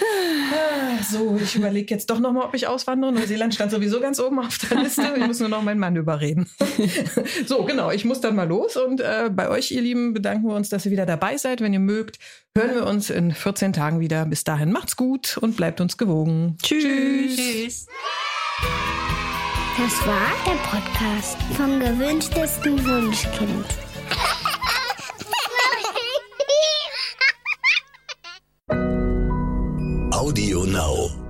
Ah, So, ich überlege jetzt doch nochmal, ob ich auswandere. Neuseeland stand sowieso ganz oben auf der Liste. Ich muss nur noch meinen Mann überreden. [LAUGHS] So, genau, ich muss dann mal los. Und äh, bei euch, ihr Lieben, bedanken wir uns, dass ihr wieder dabei seid. Wenn ihr mögt, hören wir uns in 14 Tagen wieder. Bis dahin macht's gut und bleibt uns gewogen. Tschüss. Das war der Podcast vom gewünschtesten Wunschkind. Audio Now.